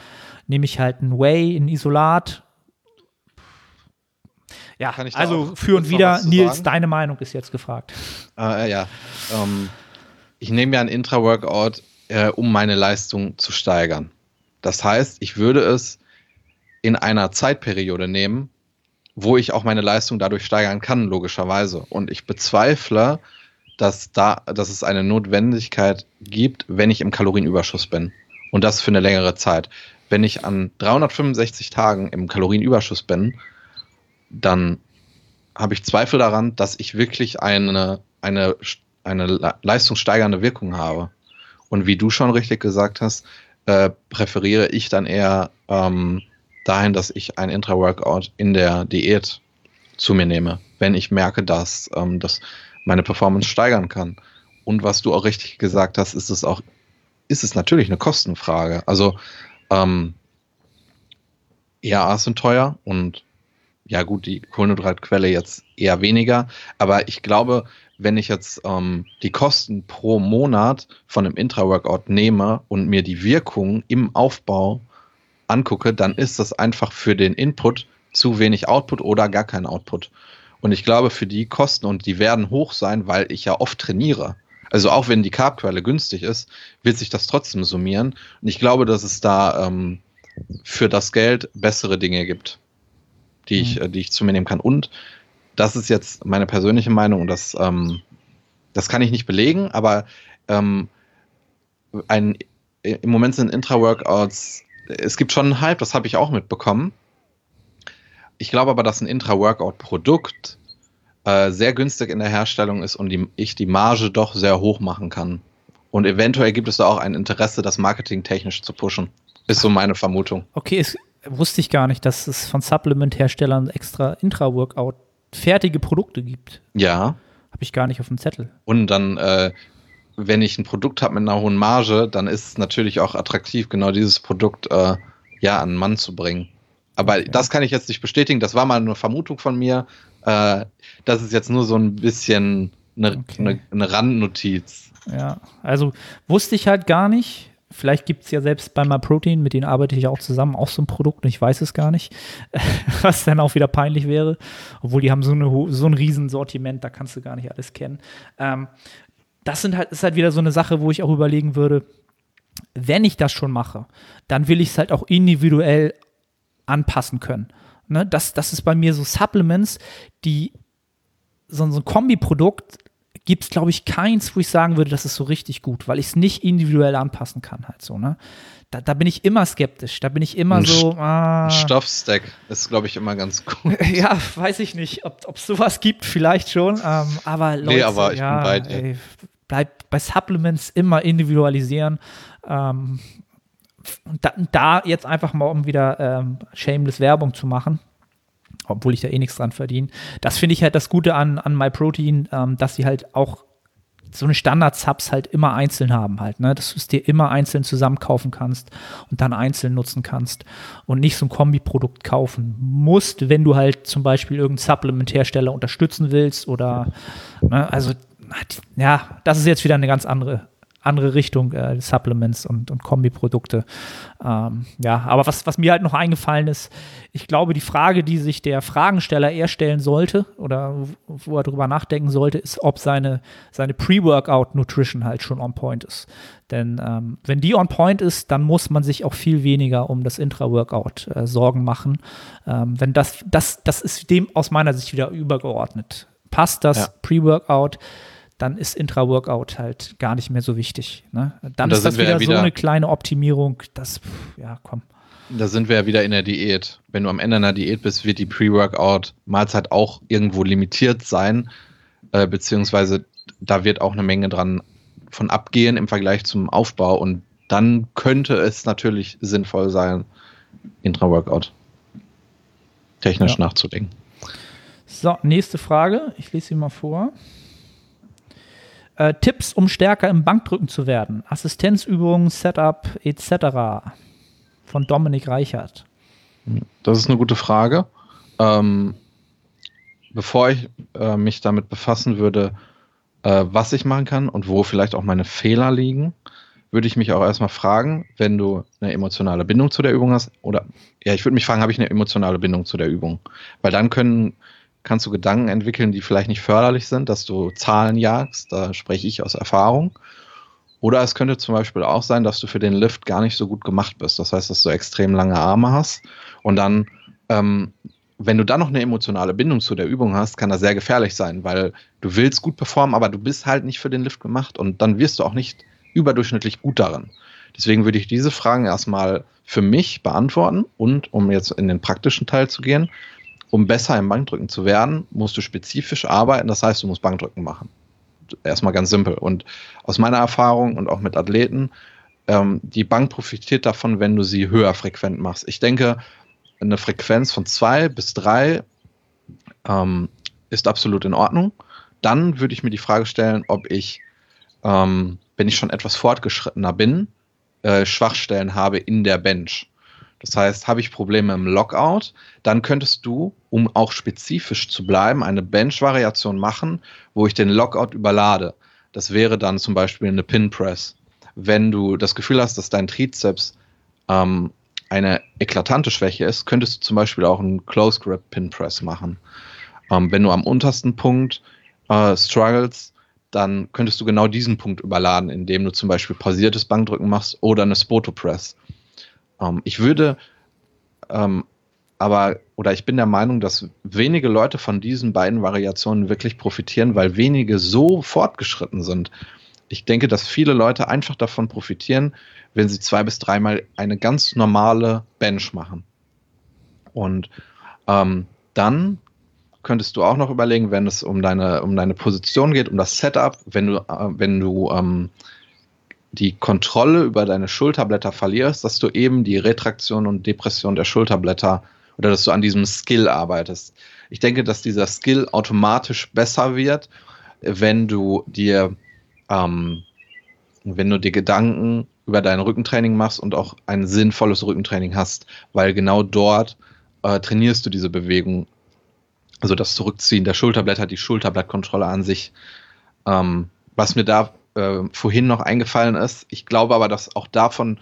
Nehme ich halt ein Whey, ein Isolat. Ja, also für und wieder, Nils, deine Meinung ist jetzt gefragt. Äh, ja, ähm, ich nehme ja ein Intra-Workout, äh, um meine Leistung zu steigern. Das heißt, ich würde es in einer Zeitperiode nehmen, wo ich auch meine Leistung dadurch steigern kann, logischerweise. Und ich bezweifle, dass, da, dass es eine Notwendigkeit gibt, wenn ich im Kalorienüberschuss bin. Und das für eine längere Zeit. Wenn ich an 365 Tagen im Kalorienüberschuss bin, dann habe ich Zweifel daran, dass ich wirklich eine, eine, eine leistungssteigernde Wirkung habe. Und wie du schon richtig gesagt hast, äh, präferiere ich dann eher ähm, dahin, dass ich ein Intra-Workout in der Diät zu mir nehme, wenn ich merke, dass ähm, das meine Performance steigern kann. Und was du auch richtig gesagt hast, ist es auch, ist es natürlich eine Kostenfrage. Also ähm, EAAs sind teuer und ja gut, die Kohlenhydratquelle jetzt eher weniger, aber ich glaube, wenn ich jetzt ähm, die Kosten pro Monat von einem Intra-Workout nehme und mir die Wirkung im Aufbau angucke, dann ist das einfach für den Input zu wenig Output oder gar kein Output. Und ich glaube, für die Kosten, und die werden hoch sein, weil ich ja oft trainiere. Also auch wenn die Carbquelle günstig ist, wird sich das trotzdem summieren. Und ich glaube, dass es da ähm, für das Geld bessere Dinge gibt, die ich, mhm. die ich zu mir nehmen kann. Und das ist jetzt meine persönliche Meinung und das, ähm, das kann ich nicht belegen, aber ähm, ein, im Moment sind Intra-Workouts es gibt schon einen Hype, das habe ich auch mitbekommen. Ich glaube aber, dass ein Intra-Workout-Produkt äh, sehr günstig in der Herstellung ist und die, ich die Marge doch sehr hoch machen kann. Und eventuell gibt es da auch ein Interesse, das marketingtechnisch zu pushen. Ist so meine Vermutung. Okay, es wusste ich gar nicht, dass es von Supplement-Herstellern extra Intra-Workout fertige Produkte gibt. Ja. Habe ich gar nicht auf dem Zettel. Und dann äh, wenn ich ein Produkt habe mit einer hohen Marge, dann ist es natürlich auch attraktiv, genau dieses Produkt äh, ja an den Mann zu bringen. Aber okay. das kann ich jetzt nicht bestätigen. Das war mal eine Vermutung von mir. Äh, das ist jetzt nur so ein bisschen eine, okay. eine, eine Randnotiz. Ja, also wusste ich halt gar nicht. Vielleicht gibt es ja selbst bei MyProtein, mit denen arbeite ich auch zusammen, auch so ein Produkt und ich weiß es gar nicht, was dann auch wieder peinlich wäre. Obwohl die haben so, eine, so ein Riesensortiment, da kannst du gar nicht alles kennen. Ähm, das sind halt, ist halt wieder so eine Sache, wo ich auch überlegen würde, wenn ich das schon mache, dann will ich es halt auch individuell anpassen können. Ne? Das, das ist bei mir so Supplements, die so, so ein Kombiprodukt gibt es, glaube ich, keins, wo ich sagen würde, das ist so richtig gut, weil ich es nicht individuell anpassen kann, halt so, ne? Da, da, bin ich immer skeptisch. Da bin ich immer ein so. Ah, Stoffstack ist, glaube ich, immer ganz gut. ja, weiß ich nicht, ob es sowas gibt, vielleicht schon. Ähm, aber Leute, nee, aber ich ja, bin bei dir. Ey, bleibt bei Supplements immer individualisieren. Ähm, da, da, jetzt einfach mal, um wieder ähm, shameless Werbung zu machen, obwohl ich da eh nichts dran verdiene. Das finde ich halt das Gute an, an MyProtein, ähm, dass sie halt auch so eine Standard-Subs halt immer einzeln haben halt, ne? Dass du es dir immer einzeln zusammenkaufen kannst und dann einzeln nutzen kannst und nicht so ein Kombiprodukt kaufen musst, wenn du halt zum Beispiel irgendeinen Supplement-Hersteller unterstützen willst oder, ne? also ja, das ist jetzt wieder eine ganz andere, andere Richtung, äh, Supplements und, und Kombiprodukte. Ähm, ja, aber was, was mir halt noch eingefallen ist, ich glaube, die Frage, die sich der Fragensteller eher stellen sollte oder wo er drüber nachdenken sollte, ist, ob seine, seine Pre-Workout-Nutrition halt schon on point ist. Denn ähm, wenn die on point ist, dann muss man sich auch viel weniger um das Intra-Workout äh, Sorgen machen. Ähm, wenn das, das, das ist dem aus meiner Sicht wieder übergeordnet. Passt das ja. Pre-Workout? Dann ist Intra-Workout halt gar nicht mehr so wichtig. Ne? Dann da ist das wieder, ja wieder, so eine kleine Optimierung, das, ja, komm. Da sind wir ja wieder in der Diät. Wenn du am Ende einer Diät bist, wird die Pre-Workout-Mahlzeit auch irgendwo limitiert sein, äh, beziehungsweise da wird auch eine Menge dran von abgehen im Vergleich zum Aufbau und dann könnte es natürlich sinnvoll sein, Intra-Workout technisch ja. nachzudenken. So, nächste Frage. Ich lese sie mal vor. Äh, Tipps, um stärker im Bankdrücken zu werden. Assistenzübungen, Setup etc. Von Dominik Reichert. Das ist eine gute Frage. Ähm, bevor ich äh, mich damit befassen würde, äh, was ich machen kann und wo vielleicht auch meine Fehler liegen, würde ich mich auch erstmal fragen, wenn du eine emotionale Bindung zu der Übung hast, oder ja, ich würde mich fragen, habe ich eine emotionale Bindung zu der Übung? Weil dann können, kannst du Gedanken entwickeln, die vielleicht nicht förderlich sind, dass du Zahlen jagst, da spreche ich aus Erfahrung. Oder es könnte zum Beispiel auch sein, dass du für den Lift gar nicht so gut gemacht bist. Das heißt, dass du extrem lange Arme hast und dann ähm, wenn du dann noch eine emotionale Bindung zu der Übung hast, kann das sehr gefährlich sein, weil du willst gut performen, aber du bist halt nicht für den Lift gemacht und dann wirst du auch nicht überdurchschnittlich gut darin. Deswegen würde ich diese Fragen erstmal für mich beantworten und um jetzt in den praktischen Teil zu gehen, um besser im Bankdrücken zu werden, musst du spezifisch arbeiten, das heißt, du musst Bankdrücken machen. Erstmal ganz simpel. Und aus meiner Erfahrung und auch mit Athleten, ähm, die Bank profitiert davon, wenn du sie höher frequent machst. Ich denke, eine Frequenz von zwei bis drei ähm, ist absolut in Ordnung. Dann würde ich mir die Frage stellen, ob ich, ähm, wenn ich schon etwas fortgeschrittener bin, äh, Schwachstellen habe in der Bench. Das heißt, habe ich Probleme im Lockout, dann könntest du, um auch spezifisch zu bleiben, eine Bench-Variation machen, wo ich den Lockout überlade. Das wäre dann zum Beispiel eine Pin Press. Wenn du das Gefühl hast, dass dein Trizeps ähm, eine eklatante Schwäche ist, könntest du zum Beispiel auch einen Close Grip Pin Press machen. Ähm, wenn du am untersten Punkt äh, struggles, dann könntest du genau diesen Punkt überladen, indem du zum Beispiel pausiertes Bankdrücken machst oder eine Spoto Press. Ähm, ich würde ähm, aber, oder ich bin der Meinung, dass wenige Leute von diesen beiden Variationen wirklich profitieren, weil wenige so fortgeschritten sind. Ich denke, dass viele Leute einfach davon profitieren, wenn sie zwei bis dreimal eine ganz normale Bench machen. Und ähm, dann könntest du auch noch überlegen, wenn es um deine, um deine Position geht, um das Setup, wenn du, äh, wenn du ähm, die Kontrolle über deine Schulterblätter verlierst, dass du eben die Retraktion und Depression der Schulterblätter oder dass du an diesem Skill arbeitest. Ich denke, dass dieser Skill automatisch besser wird, wenn du dir, ähm, wenn du dir Gedanken über dein Rückentraining machst und auch ein sinnvolles Rückentraining hast, weil genau dort äh, trainierst du diese Bewegung. Also das Zurückziehen der Schulterblätter, die Schulterblattkontrolle an sich. Ähm, was mir da äh, vorhin noch eingefallen ist, ich glaube aber, dass auch davon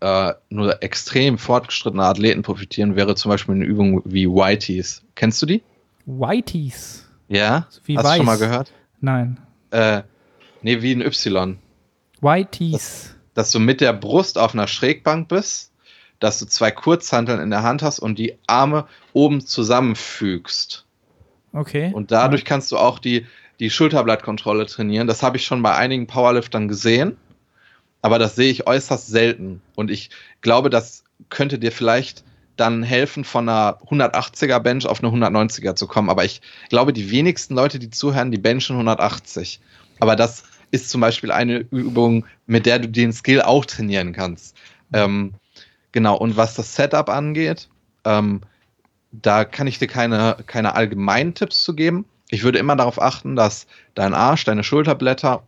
äh, nur extrem fortgeschrittene Athleten profitieren, wäre zum Beispiel eine Übung wie Whiteys. Kennst du die? Whiteys? Ja? Wie Hast du schon mal gehört? Nein. Äh, nee, wie ein Y. Whiteys dass du mit der Brust auf einer Schrägbank bist, dass du zwei Kurzhanteln in der Hand hast und die Arme oben zusammenfügst. Okay. Und dadurch kannst du auch die, die Schulterblattkontrolle trainieren. Das habe ich schon bei einigen Powerliftern gesehen, aber das sehe ich äußerst selten. Und ich glaube, das könnte dir vielleicht dann helfen, von einer 180er Bench auf eine 190er zu kommen. Aber ich glaube, die wenigsten Leute, die zuhören, die benchen 180. Aber das ist zum Beispiel eine Übung, mit der du den Skill auch trainieren kannst. Ähm, genau, und was das Setup angeht, ähm, da kann ich dir keine, keine allgemeinen Tipps zu geben. Ich würde immer darauf achten, dass dein Arsch, deine Schulterblätter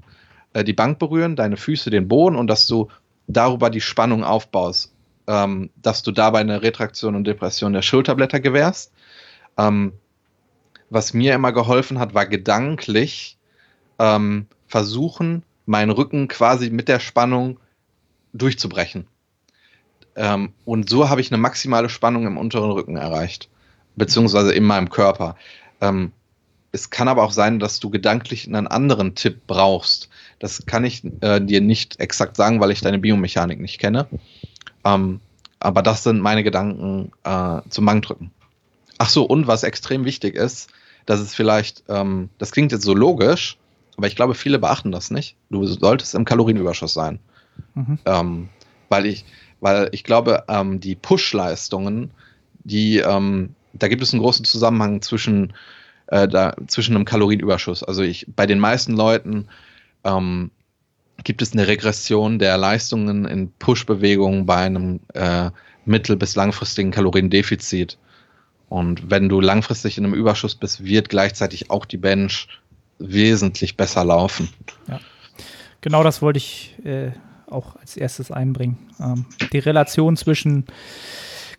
äh, die Bank berühren, deine Füße den Boden und dass du darüber die Spannung aufbaust. Ähm, dass du dabei eine Retraktion und Depression der Schulterblätter gewährst. Ähm, was mir immer geholfen hat, war gedanklich ähm, versuchen, meinen Rücken quasi mit der Spannung durchzubrechen. Ähm, und so habe ich eine maximale Spannung im unteren Rücken erreicht, beziehungsweise in meinem Körper. Ähm, es kann aber auch sein, dass du gedanklich einen anderen Tipp brauchst. Das kann ich äh, dir nicht exakt sagen, weil ich deine Biomechanik nicht kenne. Ähm, aber das sind meine Gedanken äh, zum Bankdrücken. Ach so, und was extrem wichtig ist, dass es vielleicht, ähm, das klingt jetzt so logisch, aber ich glaube, viele beachten das nicht. Du solltest im Kalorienüberschuss sein. Mhm. Ähm, weil ich, weil ich glaube, ähm, die Push-Leistungen, die, ähm, da gibt es einen großen Zusammenhang zwischen, äh, da, zwischen einem Kalorienüberschuss. Also ich, bei den meisten Leuten ähm, gibt es eine Regression der Leistungen in Push-Bewegungen bei einem äh, mittel- bis langfristigen Kaloriendefizit. Und wenn du langfristig in einem Überschuss bist, wird gleichzeitig auch die Bench wesentlich besser laufen. Ja. Genau das wollte ich äh, auch als erstes einbringen. Ähm, die Relation zwischen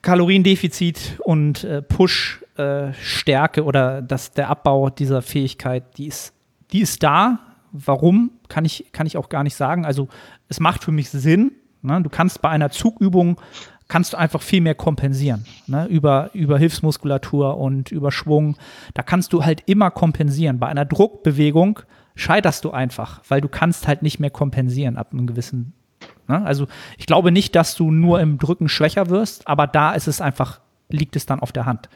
Kaloriendefizit und äh, Push Äh, oder dass der Abbau dieser Fähigkeit, die ist, die ist da. Warum, kann ich, kann ich auch gar nicht sagen. Also es macht für mich Sinn. Ne? Du kannst bei einer Zugübung kannst du einfach viel mehr kompensieren. Ne? Über, über Hilfsmuskulatur und über Schwung. Da kannst du halt immer kompensieren. Bei einer Druckbewegung scheiterst du einfach, weil du kannst halt nicht mehr kompensieren ab einem gewissen. Ne? Also ich glaube nicht, dass du nur im Drücken schwächer wirst, aber da ist es einfach, liegt es dann auf der Hand.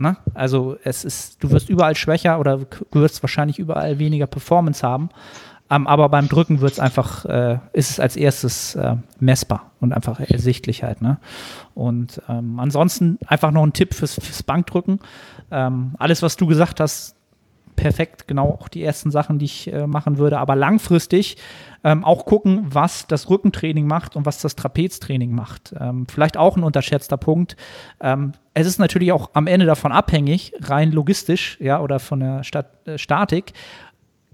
Ne? Also es ist, du wirst überall schwächer oder du wirst wahrscheinlich überall weniger Performance haben. Um, ähm, aber beim Drücken wird es einfach, äh, ist es als erstes äh, messbar und einfach ersichtlich halt. Ne? Und ähm, ansonsten einfach noch ein Tipp fürs, fürs Bankdrücken. Ähm, alles, was du gesagt hast, perfekt, genau auch die ersten Sachen, die ich äh, machen würde. Aber langfristig ähm, auch gucken, was das Rückentraining macht und was das Trapeztraining macht. Ähm, vielleicht auch ein unterschätzter Punkt. Ähm, es ist natürlich auch am Ende davon abhängig, rein logistisch, ja, oder von der Stat äh, Statik,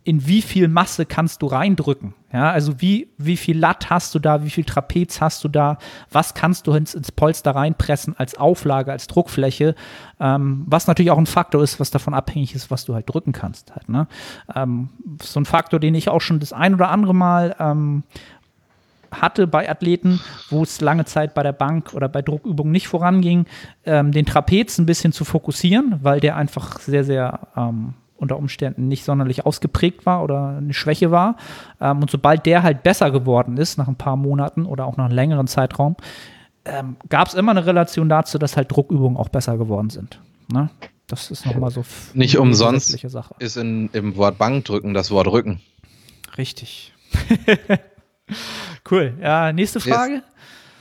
in wie viel Masse kannst du reindrücken. Ja, also wie, wie viel Latt hast du da, wie viel Trapez hast du da, was kannst du ins, ins Polster reinpressen als Auflage, als Druckfläche, ähm, was natürlich auch ein Faktor ist, was davon abhängig ist, was du halt drücken kannst. Halt, ne? ähm, so ein Faktor, den ich auch schon das ein oder andere Mal ähm, hatte bei Athleten, wo es lange Zeit bei der Bank oder bei Druckübungen nicht voranging, ähm, den Trapez ein bisschen zu fokussieren, weil der einfach sehr, sehr ähm, unter Umständen nicht sonderlich ausgeprägt war oder eine Schwäche war. Ähm, und sobald der halt besser geworden ist, nach ein paar Monaten oder auch nach einem längeren Zeitraum, ähm, gab es immer eine Relation dazu, dass halt Druckübungen auch besser geworden sind. Ne? Das ist nochmal so. Nicht umsonst ist in, im Wort Bankdrücken das Wort Rücken. Richtig. cool. Ja, nächste Frage. Yes.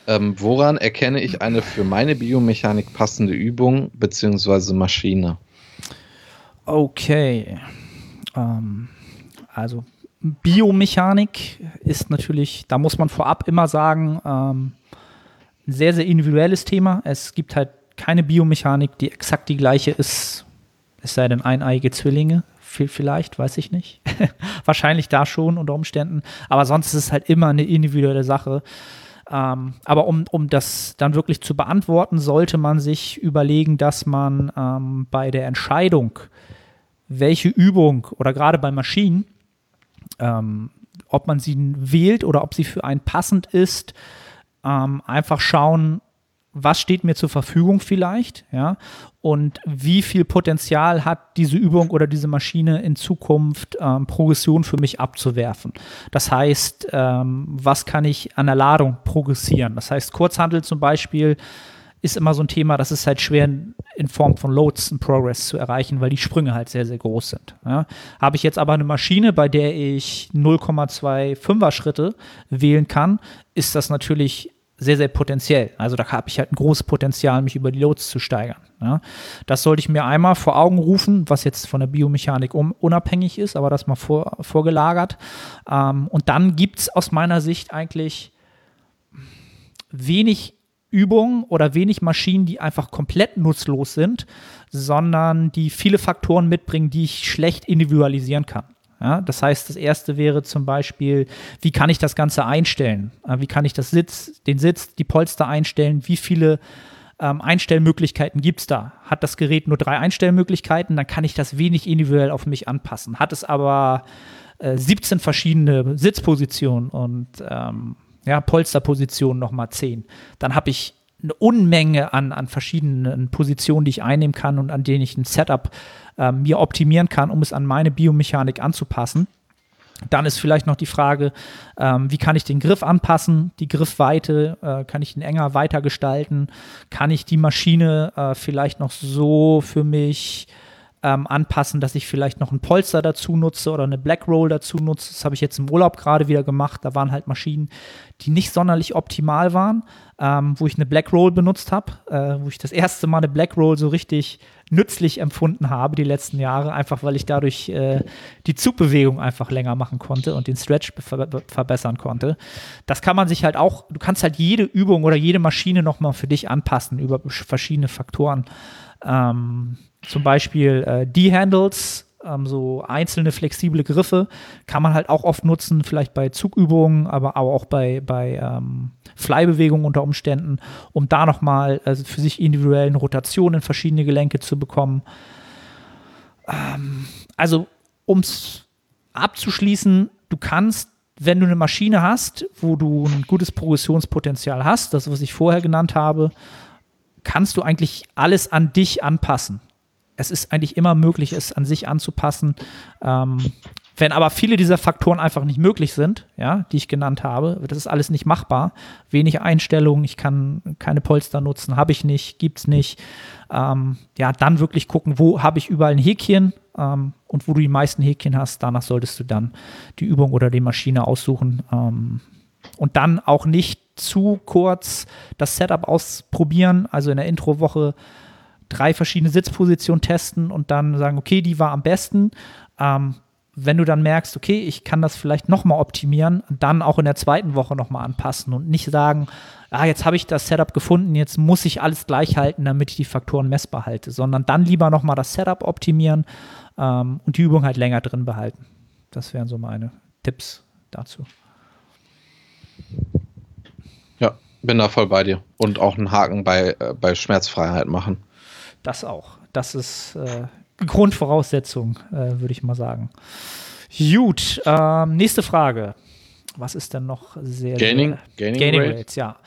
Ähm, woran erkenne ich eine für meine Biomechanik passende Übung bzw. Maschine? Okay. Ähm, also Biomechanik ist natürlich, da muss man vorab immer sagen, ähm, ein sehr, sehr individuelles Thema. Es gibt halt keine Biomechanik, die exakt die gleiche ist, es sei denn eineige Zwillinge. Vielleicht, weiß ich nicht. Wahrscheinlich da schon unter Umständen. Aber sonst ist es halt immer eine individuelle Sache. Ähm, aber um, um das dann wirklich zu beantworten, sollte man sich überlegen, dass man ähm, bei der Entscheidung, welche Übung oder gerade bei Maschinen, ähm, ob man sie wählt oder ob sie für einen passend ist, ähm, einfach schauen, was steht mir zur Verfügung vielleicht, ja, und wie viel Potenzial hat diese Übung oder diese Maschine in Zukunft ähm, Progression für mich abzuwerfen. Das heißt, ähm, was kann ich an der Ladung progressieren? Das heißt, Kurzhandel zum Beispiel ist immer so ein Thema, das ist halt schwer in Form von Loads und Progress zu erreichen, weil die Sprünge halt sehr, sehr groß sind. Ja. Habe ich jetzt aber eine Maschine, bei der ich 0,25er Schritte wählen kann, ist das natürlich sehr, sehr potenziell. Also da habe ich halt ein großes Potenzial, mich über die Loads zu steigern. Ja. Das sollte ich mir einmal vor Augen rufen, was jetzt von der Biomechanik unabhängig ist, aber das mal vor, vorgelagert. Ähm, und dann gibt es aus meiner Sicht eigentlich wenig Übungen oder wenig Maschinen, die einfach komplett nutzlos sind, sondern die viele Faktoren mitbringen, die ich schlecht individualisieren kann. Ja, das heißt, das erste wäre zum Beispiel, wie kann ich das Ganze einstellen? Wie kann ich das Sitz, den Sitz, die Polster einstellen? Wie viele ähm, Einstellmöglichkeiten gibt es da? Hat das Gerät nur drei Einstellmöglichkeiten, dann kann ich das wenig individuell auf mich anpassen. Hat es aber äh, 17 verschiedene Sitzpositionen und ähm, ja, Polsterposition nochmal 10. Dann habe ich eine Unmenge an, an verschiedenen Positionen, die ich einnehmen kann und an denen ich ein Setup äh, mir optimieren kann, um es an meine Biomechanik anzupassen. Dann ist vielleicht noch die Frage, ähm, wie kann ich den Griff anpassen, die Griffweite, äh, kann ich den enger weiter gestalten, kann ich die Maschine äh, vielleicht noch so für mich ähm, anpassen, dass ich vielleicht noch ein Polster dazu nutze oder eine Black Roll dazu nutze. Das habe ich jetzt im Urlaub gerade wieder gemacht. Da waren halt Maschinen, die nicht sonderlich optimal waren, ähm, wo ich eine Black Roll benutzt habe, äh, wo ich das erste Mal eine Black Roll so richtig nützlich empfunden habe die letzten Jahre, einfach weil ich dadurch äh, die Zugbewegung einfach länger machen konnte und den Stretch ver verbessern konnte. Das kann man sich halt auch, du kannst halt jede Übung oder jede Maschine nochmal für dich anpassen über verschiedene Faktoren. Ähm, zum Beispiel äh, D-Handles ähm, so einzelne flexible Griffe kann man halt auch oft nutzen, vielleicht bei Zugübungen, aber auch bei, bei ähm, Flybewegungen unter Umständen, um da nochmal also für sich individuellen Rotationen in verschiedene Gelenke zu bekommen. Ähm, also, um es abzuschließen, du kannst wenn du eine Maschine hast, wo du ein gutes Progressionspotenzial hast, das, was ich vorher genannt habe, kannst du eigentlich alles an dich anpassen. Es ist eigentlich immer möglich, es an sich anzupassen. Ähm, wenn aber viele dieser Faktoren einfach nicht möglich sind, ja, die ich genannt habe, das ist alles nicht machbar. Wenig Einstellungen, ich kann keine Polster nutzen, habe ich nicht, gibt es nicht. Ähm, ja, dann wirklich gucken, wo habe ich überall ein Häkchen ähm, und wo du die meisten Häkchen hast, danach solltest du dann die Übung oder die Maschine aussuchen. Ähm, und dann auch nicht zu kurz das Setup ausprobieren, also in der Introwoche drei verschiedene Sitzpositionen testen und dann sagen, okay, die war am besten. Ähm, wenn du dann merkst, okay, ich kann das vielleicht nochmal optimieren, dann auch in der zweiten Woche nochmal anpassen und nicht sagen, ah, jetzt habe ich das Setup gefunden, jetzt muss ich alles gleich halten, damit ich die Faktoren messbar halte, sondern dann lieber nochmal das Setup optimieren ähm, und die Übung halt länger drin behalten. Das wären so meine Tipps dazu. Ja, bin da voll bei dir. Und auch einen Haken bei, äh, bei Schmerzfreiheit machen. Das auch. Das ist äh, Grundvoraussetzung, äh, würde ich mal sagen. Gut, ähm, nächste Frage. Was ist denn noch sehr. Gaining, sehr, Gaining, Gaining Rate. Rates, ja.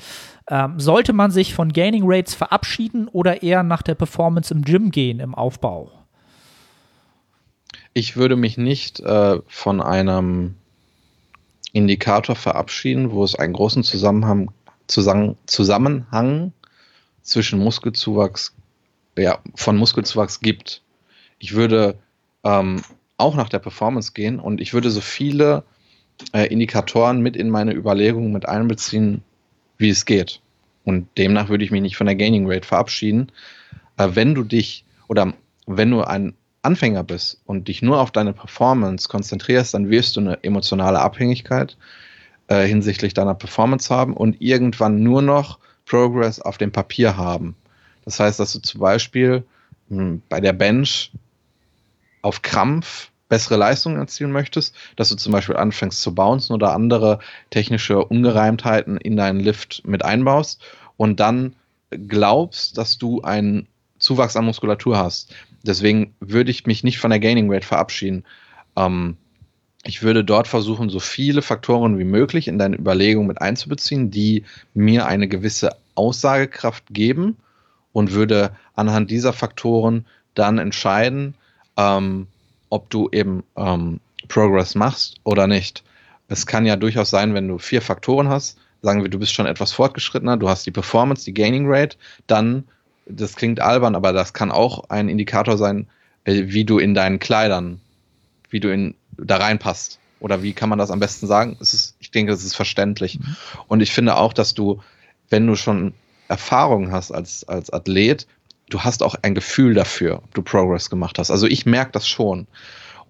Ähm, sollte man sich von Gaining Rates verabschieden oder eher nach der Performance im Gym gehen, im Aufbau? Ich würde mich nicht äh, von einem Indikator verabschieden, wo es einen großen Zusammenhang, Zusammen Zusammenhang zwischen Muskelzuwachs, ja, von Muskelzuwachs gibt ich würde ähm, auch nach der Performance gehen und ich würde so viele äh, Indikatoren mit in meine Überlegungen mit einbeziehen, wie es geht. Und demnach würde ich mich nicht von der Gaining Rate verabschieden. Äh, wenn du dich oder wenn du ein Anfänger bist und dich nur auf deine Performance konzentrierst, dann wirst du eine emotionale Abhängigkeit äh, hinsichtlich deiner Performance haben und irgendwann nur noch Progress auf dem Papier haben. Das heißt, dass du zum Beispiel mh, hm, bei der Bench auf Krampf bessere Leistungen erzielen möchtest, dass du zum Beispiel anfängst zu bouncen oder andere technische Ungereimtheiten in deinen Lift mit einbaust und dann glaubst, dass du einen Zuwachs an Muskulatur hast. Deswegen würde ich mich nicht von der Gaining Rate verabschieden. Ähm, ich würde dort versuchen, so viele Faktoren wie möglich in deine Überlegung mit einzubeziehen, die mir eine gewisse Aussagekraft geben und würde anhand dieser Faktoren dann entscheiden, ähm, ob du eben ähm, Progress machst oder nicht. Es kann ja durchaus sein, wenn du vier Faktoren hast, sagen wir, du bist schon etwas fortgeschrittener, du hast die Performance, die Gaining Rate, dann, das klingt albern, aber das kann auch ein Indikator sein, äh, wie du in deinen Kleidern, wie du in, da reinpasst. Oder wie kann man das am besten sagen? Es ist, ich denke, das ist verständlich. Mhm. Und ich finde auch, dass du, wenn du schon Erfahrung hast als, als Athlet, du hast auch ein Gefühl dafür, ob du Progress gemacht hast. Also ich merke das schon.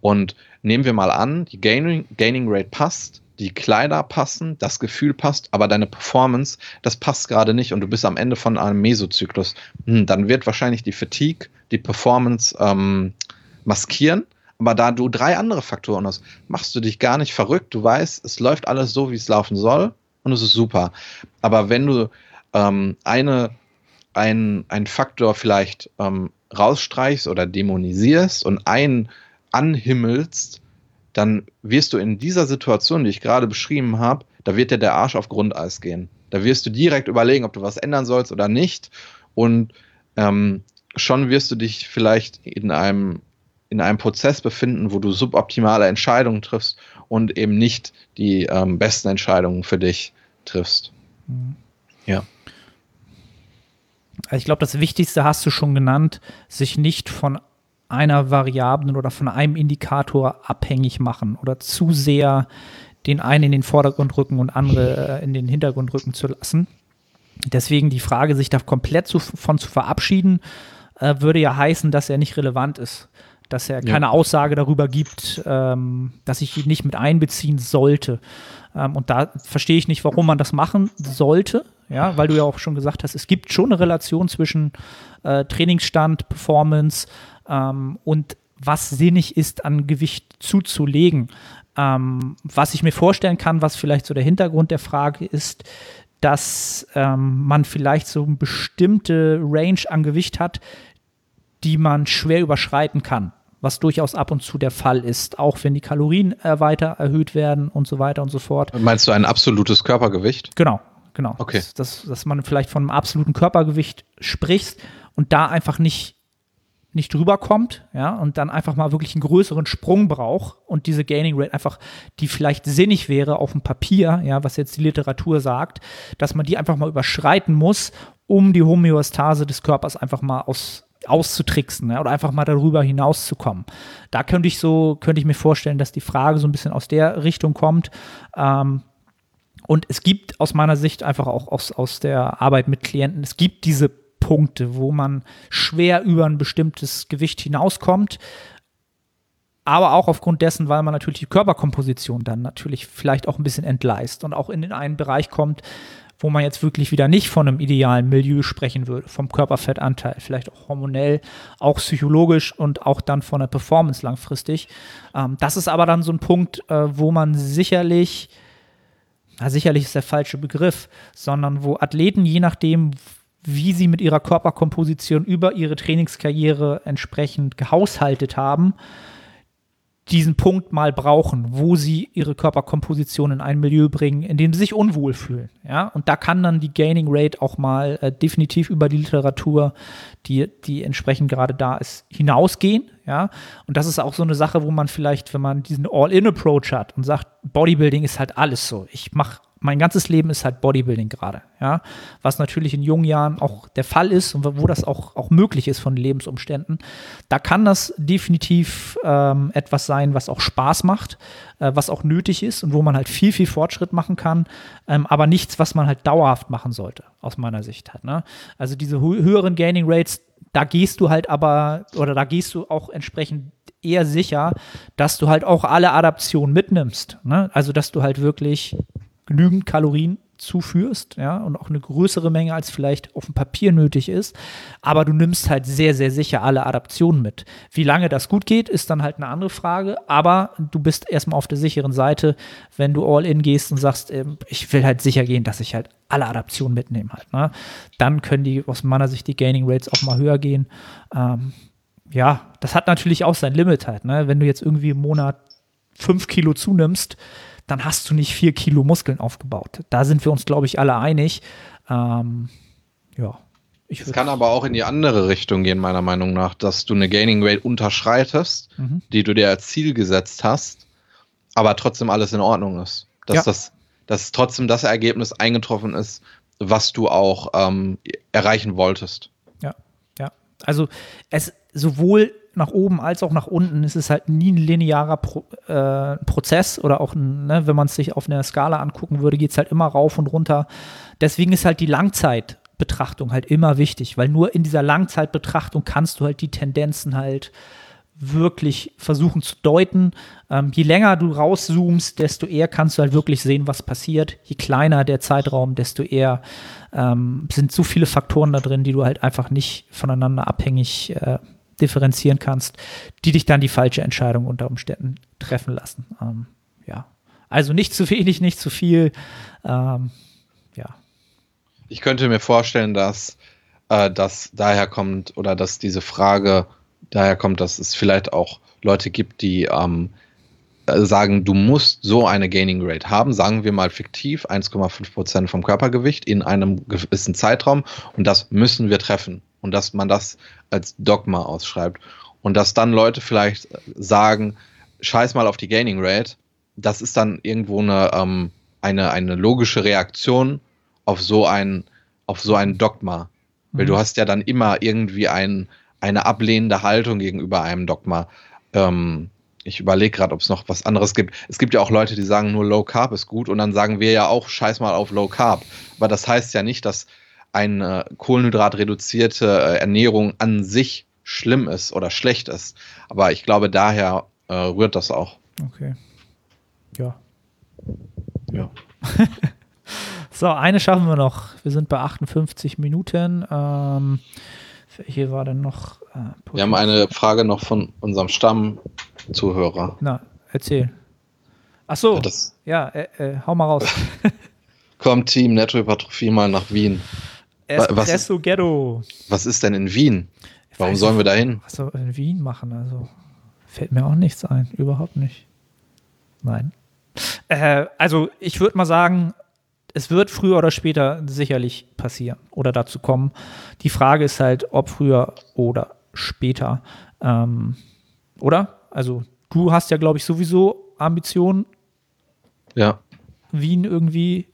Und nehmen wir mal an, die Gaining, Gaining Rate passt, die Kleider passen, das Gefühl passt, aber deine Performance, das passt gerade nicht und du bist am Ende von einem Mesozyklus. Hm, dann wird wahrscheinlich die Fatigue, die Performance ähm, maskieren. Aber da du drei andere Faktoren hast, machst du dich gar nicht verrückt. Du weißt, es läuft alles so, wie es laufen soll und es ist super. Aber wenn du ähm, eine ein, ein Faktor vielleicht ähm, rausstreichst oder dämonisierst und einen anhimmelst, dann wirst du in dieser Situation, die ich gerade beschrieben habe, da wird dir der Arsch auf Grundeis gehen. Da wirst du direkt überlegen, ob du was ändern sollst oder nicht. Und ähm, schon wirst du dich vielleicht in einem, in einem Prozess befinden, wo du suboptimale Entscheidungen triffst und eben nicht die ähm, besten Entscheidungen für dich triffst. Mhm. Ja. Also ich glaube, das Wichtigste hast du schon genannt, sich nicht von einer Variablen oder von einem Indikator abhängig machen oder zu sehr den einen in den Vordergrund rücken und andere äh, in den Hintergrund rücken zu lassen. Deswegen die Frage, sich da komplett zu, von zu verabschieden, äh, würde ja heißen, dass er nicht relevant ist. Dass er keine ja. Aussage darüber gibt, ähm, dass ich ihn nicht mit einbeziehen sollte. Ähm, und da verstehe ich nicht, warum man das machen sollte ja, weil du ja auch schon gesagt hast, es gibt schon eine Relation zwischen äh, Trainingsstand, Performance ähm, und was sinnig ist, an Gewicht zuzulegen. Ähm, was ich mir vorstellen kann, was vielleicht so der Hintergrund der Frage ist, dass ähm, man vielleicht so eine bestimmte Range an Gewicht hat, die man schwer überschreiten kann, was durchaus ab und zu der Fall ist, auch wenn die Kalorien äh, weiter erhöht werden und so weiter und so fort. Meinst du ein absolutes Körpergewicht? Genau, genau. Okay. Dass, dass, dass man vielleicht von einem absoluten Körpergewicht spricht und da einfach nicht nicht drüber kommt, ja, und dann einfach mal wirklich einen größeren Sprung braucht und diese Gaining Rate einfach, die vielleicht sinnig wäre auf dem Papier, ja, was jetzt die Literatur sagt, dass man die einfach mal überschreiten muss, um die Homöostase des Körpers einfach mal aus, auszutricksen ja, oder einfach mal darüber hinauszukommen. Da könnte ich so, könnte ich mir vorstellen, dass die Frage so ein bisschen aus der Richtung kommt. Ähm, und es gibt aus meiner Sicht einfach auch aus, aus der Arbeit mit Klienten, es gibt diese Punkte, wo man schwer über ein bestimmtes Gewicht hinauskommt. Aber auch aufgrund dessen, weil man natürlich die Körperkomposition dann natürlich vielleicht auch ein bisschen entgleist und auch in den einen Bereich kommt, wo man jetzt wirklich wieder nicht von einem idealen Milieu sprechen würde, vom Körperfettanteil, vielleicht auch hormonell, auch psychologisch und auch dann von der Performance langfristig. Ähm, das ist aber dann so ein Punkt, äh, wo man sicherlich, na, sicherlich ist der falsche Begriff, sondern wo Athleten, je nachdem, wie sie mit ihrer Körperkomposition über ihre Trainingskarriere entsprechend gehaushaltet haben, diesen Punkt mal brauchen, wo sie ihre Körperkomposition in ein Milieu bringen, in dem sie sich unwohl fühlen. Ja? Und da kann dann die Gaining Rate auch mal äh, definitiv über die Literatur, die, die entsprechend gerade da ist, hinausgehen. Ja? Und das ist auch so eine Sache, wo man vielleicht, wenn man diesen All-In-Approach hat und sagt, Bodybuilding ist halt alles so. Ich mache mein ganzes Leben ist halt Bodybuilding gerade, ja, was natürlich in jungen Jahren auch der Fall ist und wo das auch, auch möglich ist von Lebensumständen. Da kann das definitiv ähm, etwas sein, was auch Spaß macht, äh, was auch nötig ist und wo man halt viel, viel Fortschritt machen kann, ähm, aber nichts, was man halt dauerhaft machen sollte, aus meiner Sicht halt. Ne? Also diese hö höheren Gaining Rates, da gehst du halt aber, oder da gehst du auch entsprechend eher sicher, dass du halt auch alle Adaptionen mitnimmst. Ne? Also, dass du halt wirklich genügend Kalorien zuführst, ja, und auch eine größere Menge als vielleicht auf dem Papier nötig ist, aber du nimmst halt sehr, sehr sicher alle Adaptionen mit. Wie lange das gut geht, ist dann halt eine andere Frage, aber du bist erstmal auf der sicheren Seite, wenn du all in gehst und sagst, ähm, ich will halt sicher gehen, dass ich halt alle Adaptionen mitnehme halt, ne? Dann können die aus meiner Sicht die Gaining Rates auch mal höher gehen. Ähm, ja, das hat natürlich auch sein Limit halt, ne? Wenn du jetzt irgendwie im Monat fünf Kilo zunimmst, dann hast du nicht vier Kilo Muskeln aufgebaut. Da sind wir uns, glaube ich, alle einig. Ähm, ja. Es kann aber auch in die andere Richtung gehen, meiner Meinung nach, dass du eine Gaining Rate unterschreitest, mhm. die du dir als Ziel gesetzt hast, aber trotzdem alles in Ordnung ist. Dass, ja. das, dass trotzdem das Ergebnis eingetroffen ist, was du auch ähm, erreichen wolltest. Ja, ja. Also es sowohl nach oben als auch nach unten ist es halt nie ein linearer Pro, äh, Prozess oder auch, ne, wenn man es sich auf einer Skala angucken würde, geht es halt immer rauf und runter. Deswegen ist halt die Langzeitbetrachtung halt immer wichtig, weil nur in dieser Langzeitbetrachtung kannst du halt die Tendenzen halt wirklich versuchen zu deuten. Ähm, je länger du rauszoomst, desto eher kannst du halt wirklich sehen, was passiert. Je kleiner der Zeitraum, desto eher ähm, sind so viele Faktoren da drin, die du halt einfach nicht voneinander abhängig äh, differenzieren kannst, die dich dann die falsche Entscheidung unter Umständen treffen lassen. Ähm, ja. Also nicht zu wenig, nicht zu viel. Ähm, ja. Ich könnte mir vorstellen, dass äh, das daher kommt oder dass diese Frage daher kommt, dass es vielleicht auch Leute gibt, die ähm, sagen, du musst so eine Gaining Rate haben, sagen wir mal fiktiv 1,5% vom Körpergewicht in einem gewissen Zeitraum und das müssen wir treffen und dass man das als Dogma ausschreibt und dass dann Leute vielleicht sagen, scheiß mal auf die Gaining Rate, das ist dann irgendwo eine, ähm, eine, eine logische Reaktion auf so ein, auf so ein Dogma. Mhm. Weil du hast ja dann immer irgendwie ein, eine ablehnende Haltung gegenüber einem Dogma. Ähm, ich überlege gerade, ob es noch was anderes gibt. Es gibt ja auch Leute, die sagen, nur Low Carb ist gut und dann sagen wir ja auch, scheiß mal auf Low Carb. Aber das heißt ja nicht, dass eine kohlenhydratreduzierte äh, Ernährung an sich schlimm ist oder schlecht ist. Aber ich glaube, daher äh, rührt das auch. Okay. Ja. Ja. so, eine schaffen wir noch. Wir sind bei 58 Minuten. Ähm, Hier war dann noch. Äh, Wir haben eine Frage noch von unserem Stammzuhörer. Na, erzähl. Ach so. Ja, ja äh, äh, hau mal raus. Kommt Team Nettohypertrophie mal nach Wien. Espresso was, Ghetto. Was ist denn in Wien? Warum sollen wir da hin? Was soll in Wien machen? Also fällt mir auch nichts ein. Überhaupt nicht. Nein. Äh, also ich würde mal sagen, es wird früher oder später sicherlich passieren oder dazu kommen. Die Frage ist halt, ob früher oder später. Ähm, oder? Also du hast ja, glaube ich, sowieso Ambitionen. Ja. Wien irgendwie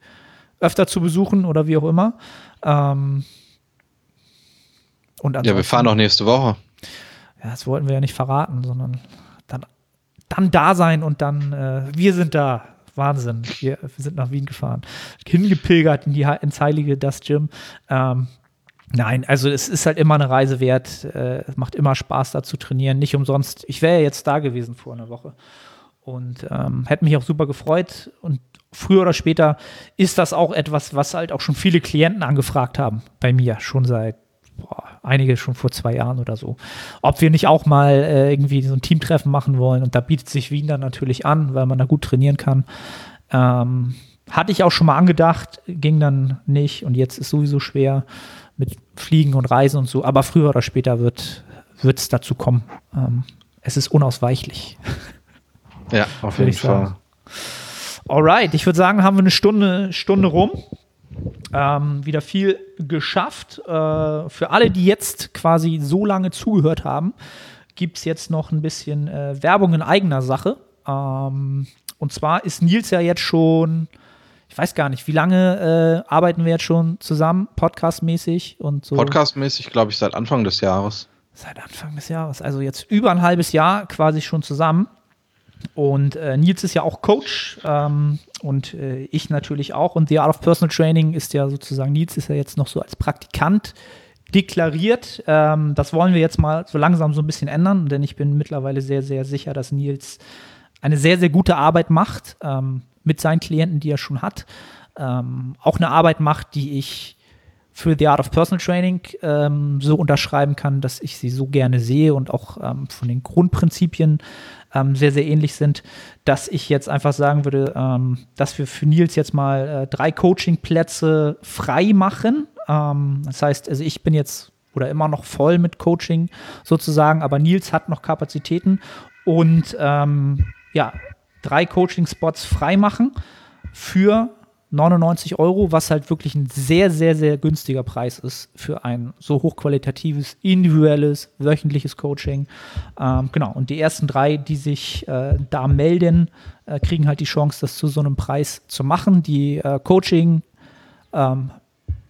öfter zu besuchen oder wie auch immer. Ähm, und ja, wir fahren auch nächste Woche. Ja, das wollten wir ja nicht verraten, sondern dann, dann da sein und dann, äh, wir sind da. Wahnsinn. Wir, wir, sind nach Wien gefahren. Hingepilgert in die, ins heilige Das Gym. Ähm, Nein, also es ist halt immer eine Reise wert. Äh, es macht immer Spaß, da zu trainieren. Nicht umsonst. Ich wäre ja jetzt da gewesen vor einer Woche und ähm, hätte mich auch super gefreut. Und früher oder später ist das auch etwas, was halt auch schon viele Klienten angefragt haben bei mir, schon seit boah, einige schon vor zwei Jahren oder so. Ob wir nicht auch mal äh, irgendwie so ein Teamtreffen machen wollen. Und da bietet sich Wien dann natürlich an, weil man da gut trainieren kann. Ähm, hatte ich auch schon mal angedacht, ging dann nicht. Und jetzt ist sowieso schwer mit Fliegen und Reisen und so. Aber früher oder später wird es dazu kommen. Ähm, es ist unausweichlich. Ja, auf jeden Fall. Alright, ich würde sagen, haben wir eine Stunde, Stunde rum. Ähm, wieder viel geschafft. Äh, für alle, die jetzt quasi so lange zugehört haben, gibt es jetzt noch ein bisschen äh, Werbung in eigener Sache. Ähm, und zwar ist Nils ja jetzt schon, ich weiß gar nicht, wie lange äh, arbeiten wir jetzt schon zusammen, podcastmäßig und so? Podcastmäßig, glaube ich, seit Anfang des Jahres. Seit Anfang des Jahres, also jetzt über ein halbes Jahr quasi schon zusammen. Und äh, Nils ist ja auch Coach ähm, und äh, ich natürlich auch. Und The Art of Personal Training ist ja sozusagen, Nils ist ja jetzt noch so als Praktikant deklariert. Ähm, das wollen wir jetzt mal so langsam so ein bisschen ändern, denn ich bin mittlerweile sehr, sehr sicher, dass Nils eine sehr, sehr gute Arbeit macht ähm, mit seinen Klienten, die er schon hat. Ähm, auch eine Arbeit macht, die ich für The Art of Personal Training ähm, so unterschreiben kann, dass ich sie so gerne sehe und auch ähm, von den Grundprinzipien ähm, sehr, sehr ähnlich sind, dass ich jetzt einfach sagen würde, ähm, dass wir für Nils jetzt mal äh, drei Coaching-Plätze frei machen. Ähm, das heißt, also ich bin jetzt oder immer noch voll mit Coaching sozusagen, aber Nils hat noch Kapazitäten und ähm, ja, drei Coaching-Spots frei machen für 99 Euro, was halt wirklich ein sehr, sehr, sehr günstiger Preis ist für ein so hochqualitatives, individuelles, wöchentliches Coaching. Ähm, genau, und die ersten drei, die sich äh, da melden, äh, kriegen halt die Chance, das zu so einem Preis zu machen. Die äh, Coaching, ähm,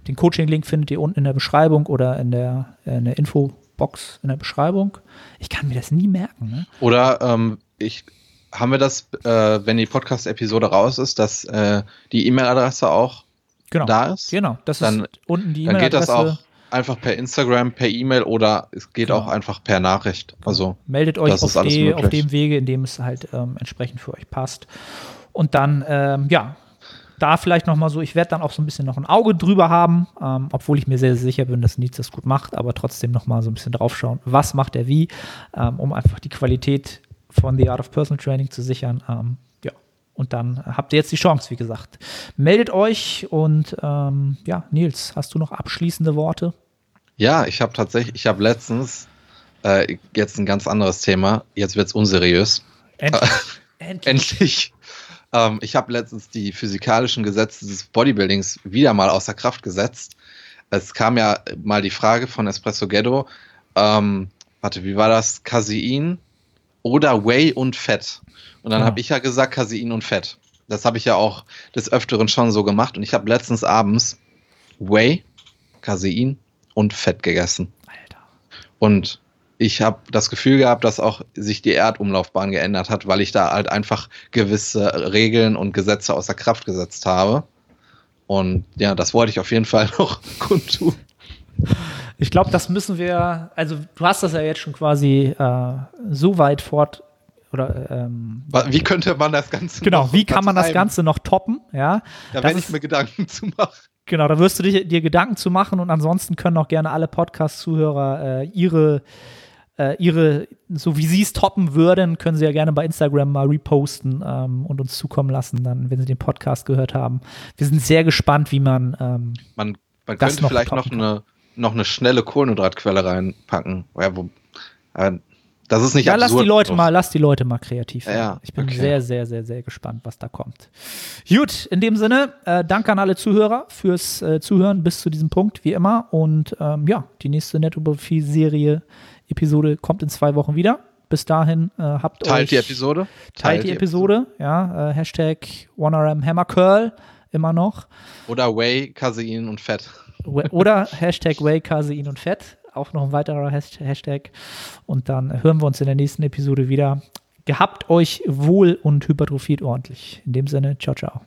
den Coaching-Link findet ihr unten in der Beschreibung oder in der, in der Infobox in der Beschreibung. Ich kann mir das nie merken. Ne? Oder ähm, ich haben wir das, äh, wenn die Podcast-Episode raus ist, dass äh, die E-Mail-Adresse auch genau. da ist? Genau, das dann, ist unten die E-Mail-Adresse. Dann geht das auch einfach per Instagram, per E-Mail oder es geht genau. auch einfach per Nachricht. Also meldet euch auf, die, auf, dem Wege, in dem es halt ähm, entsprechend für euch passt. Und dann, ähm, ja, da vielleicht noch mal so, ich werde dann auch so ein bisschen noch ein Auge drüber haben, ähm, obwohl ich mir sehr, sehr sicher bin, dass Nietzsche das gut macht, aber trotzdem noch mal so ein bisschen drauf schauen, was macht er wie, ähm, um einfach die Qualität von The Art of Personal Training zu sichern. Ähm, ja, und dann habt ihr jetzt die Chance, wie gesagt. Meldet euch und ähm, ja, Nils, hast du noch abschließende Worte? Ja, ich habe tatsächlich, ich habe letztens äh, jetzt ein ganz anderes Thema. Jetzt wird es unseriös. Endlich. Endlich. Endlich. Ähm, ich habe letztens die physikalischen Gesetze des Bodybuildings wieder mal außer Kraft gesetzt. Es kam ja mal die Frage von Espresso Ghetto. Ähm, warte, wie war das? Casein oder Whey und Fett. Und dann ja. habe ich ja gesagt Casein und Fett. Das habe ich ja auch des Öfteren schon so gemacht. Und ich habe letztens abends Whey, Casein und Fett gegessen. Alter. Und ich habe das Gefühl gehabt, dass auch sich die Erdumlaufbahn geändert hat, weil ich da halt einfach gewisse Regeln und Gesetze außer Kraft gesetzt habe. Und ja, das wollte ich auf jeden Fall noch kundtun. Ich glaube, das müssen wir, also du hast das ja jetzt schon quasi äh, so weit fort oder ähm, wie könnte man das Ganze genau wie kann man das Ganze noch toppen ja da werde ich mir Gedanken zu machen Genau, da wirst du dich, dir Gedanken zu machen und ansonsten können auch gerne alle Podcast-Zuhörer äh, ihre, äh, ihre, so wie sie es toppen würden, können sie ja gerne bei Instagram mal reposten ähm, und uns zukommen lassen, dann, wenn sie den Podcast gehört haben. Wir sind sehr gespannt, wie man. Ähm, man, man könnte noch vielleicht noch eine, noch eine schnelle Kohlenhydratquelle reinpacken. Ja, wo, äh, das ist nicht ja, lass absurd die Leute mal, lass die Leute mal kreativ werden. Ja, ich bin okay. sehr, sehr, sehr, sehr gespannt, was da kommt. Gut, in dem Sinne, äh, danke an alle Zuhörer fürs äh, Zuhören bis zu diesem Punkt, wie immer. Und ähm, ja, die nächste Nettobiografie-Serie, Episode kommt in zwei Wochen wieder. Bis dahin äh, habt Teilt euch die Episode. teilt die Episode, ja, äh, Hashtag OneRM Hammercurl immer noch. Oder Whey, Casein und Fett. Oder Hashtag Whey, Casein und Fett. Auch noch ein weiterer Has- Hashtag. Und dann hören wir uns in der nächsten Episode wieder. Gehabt euch wohl und hypertrophiert ordentlich. In dem Sinne, ciao, ciao.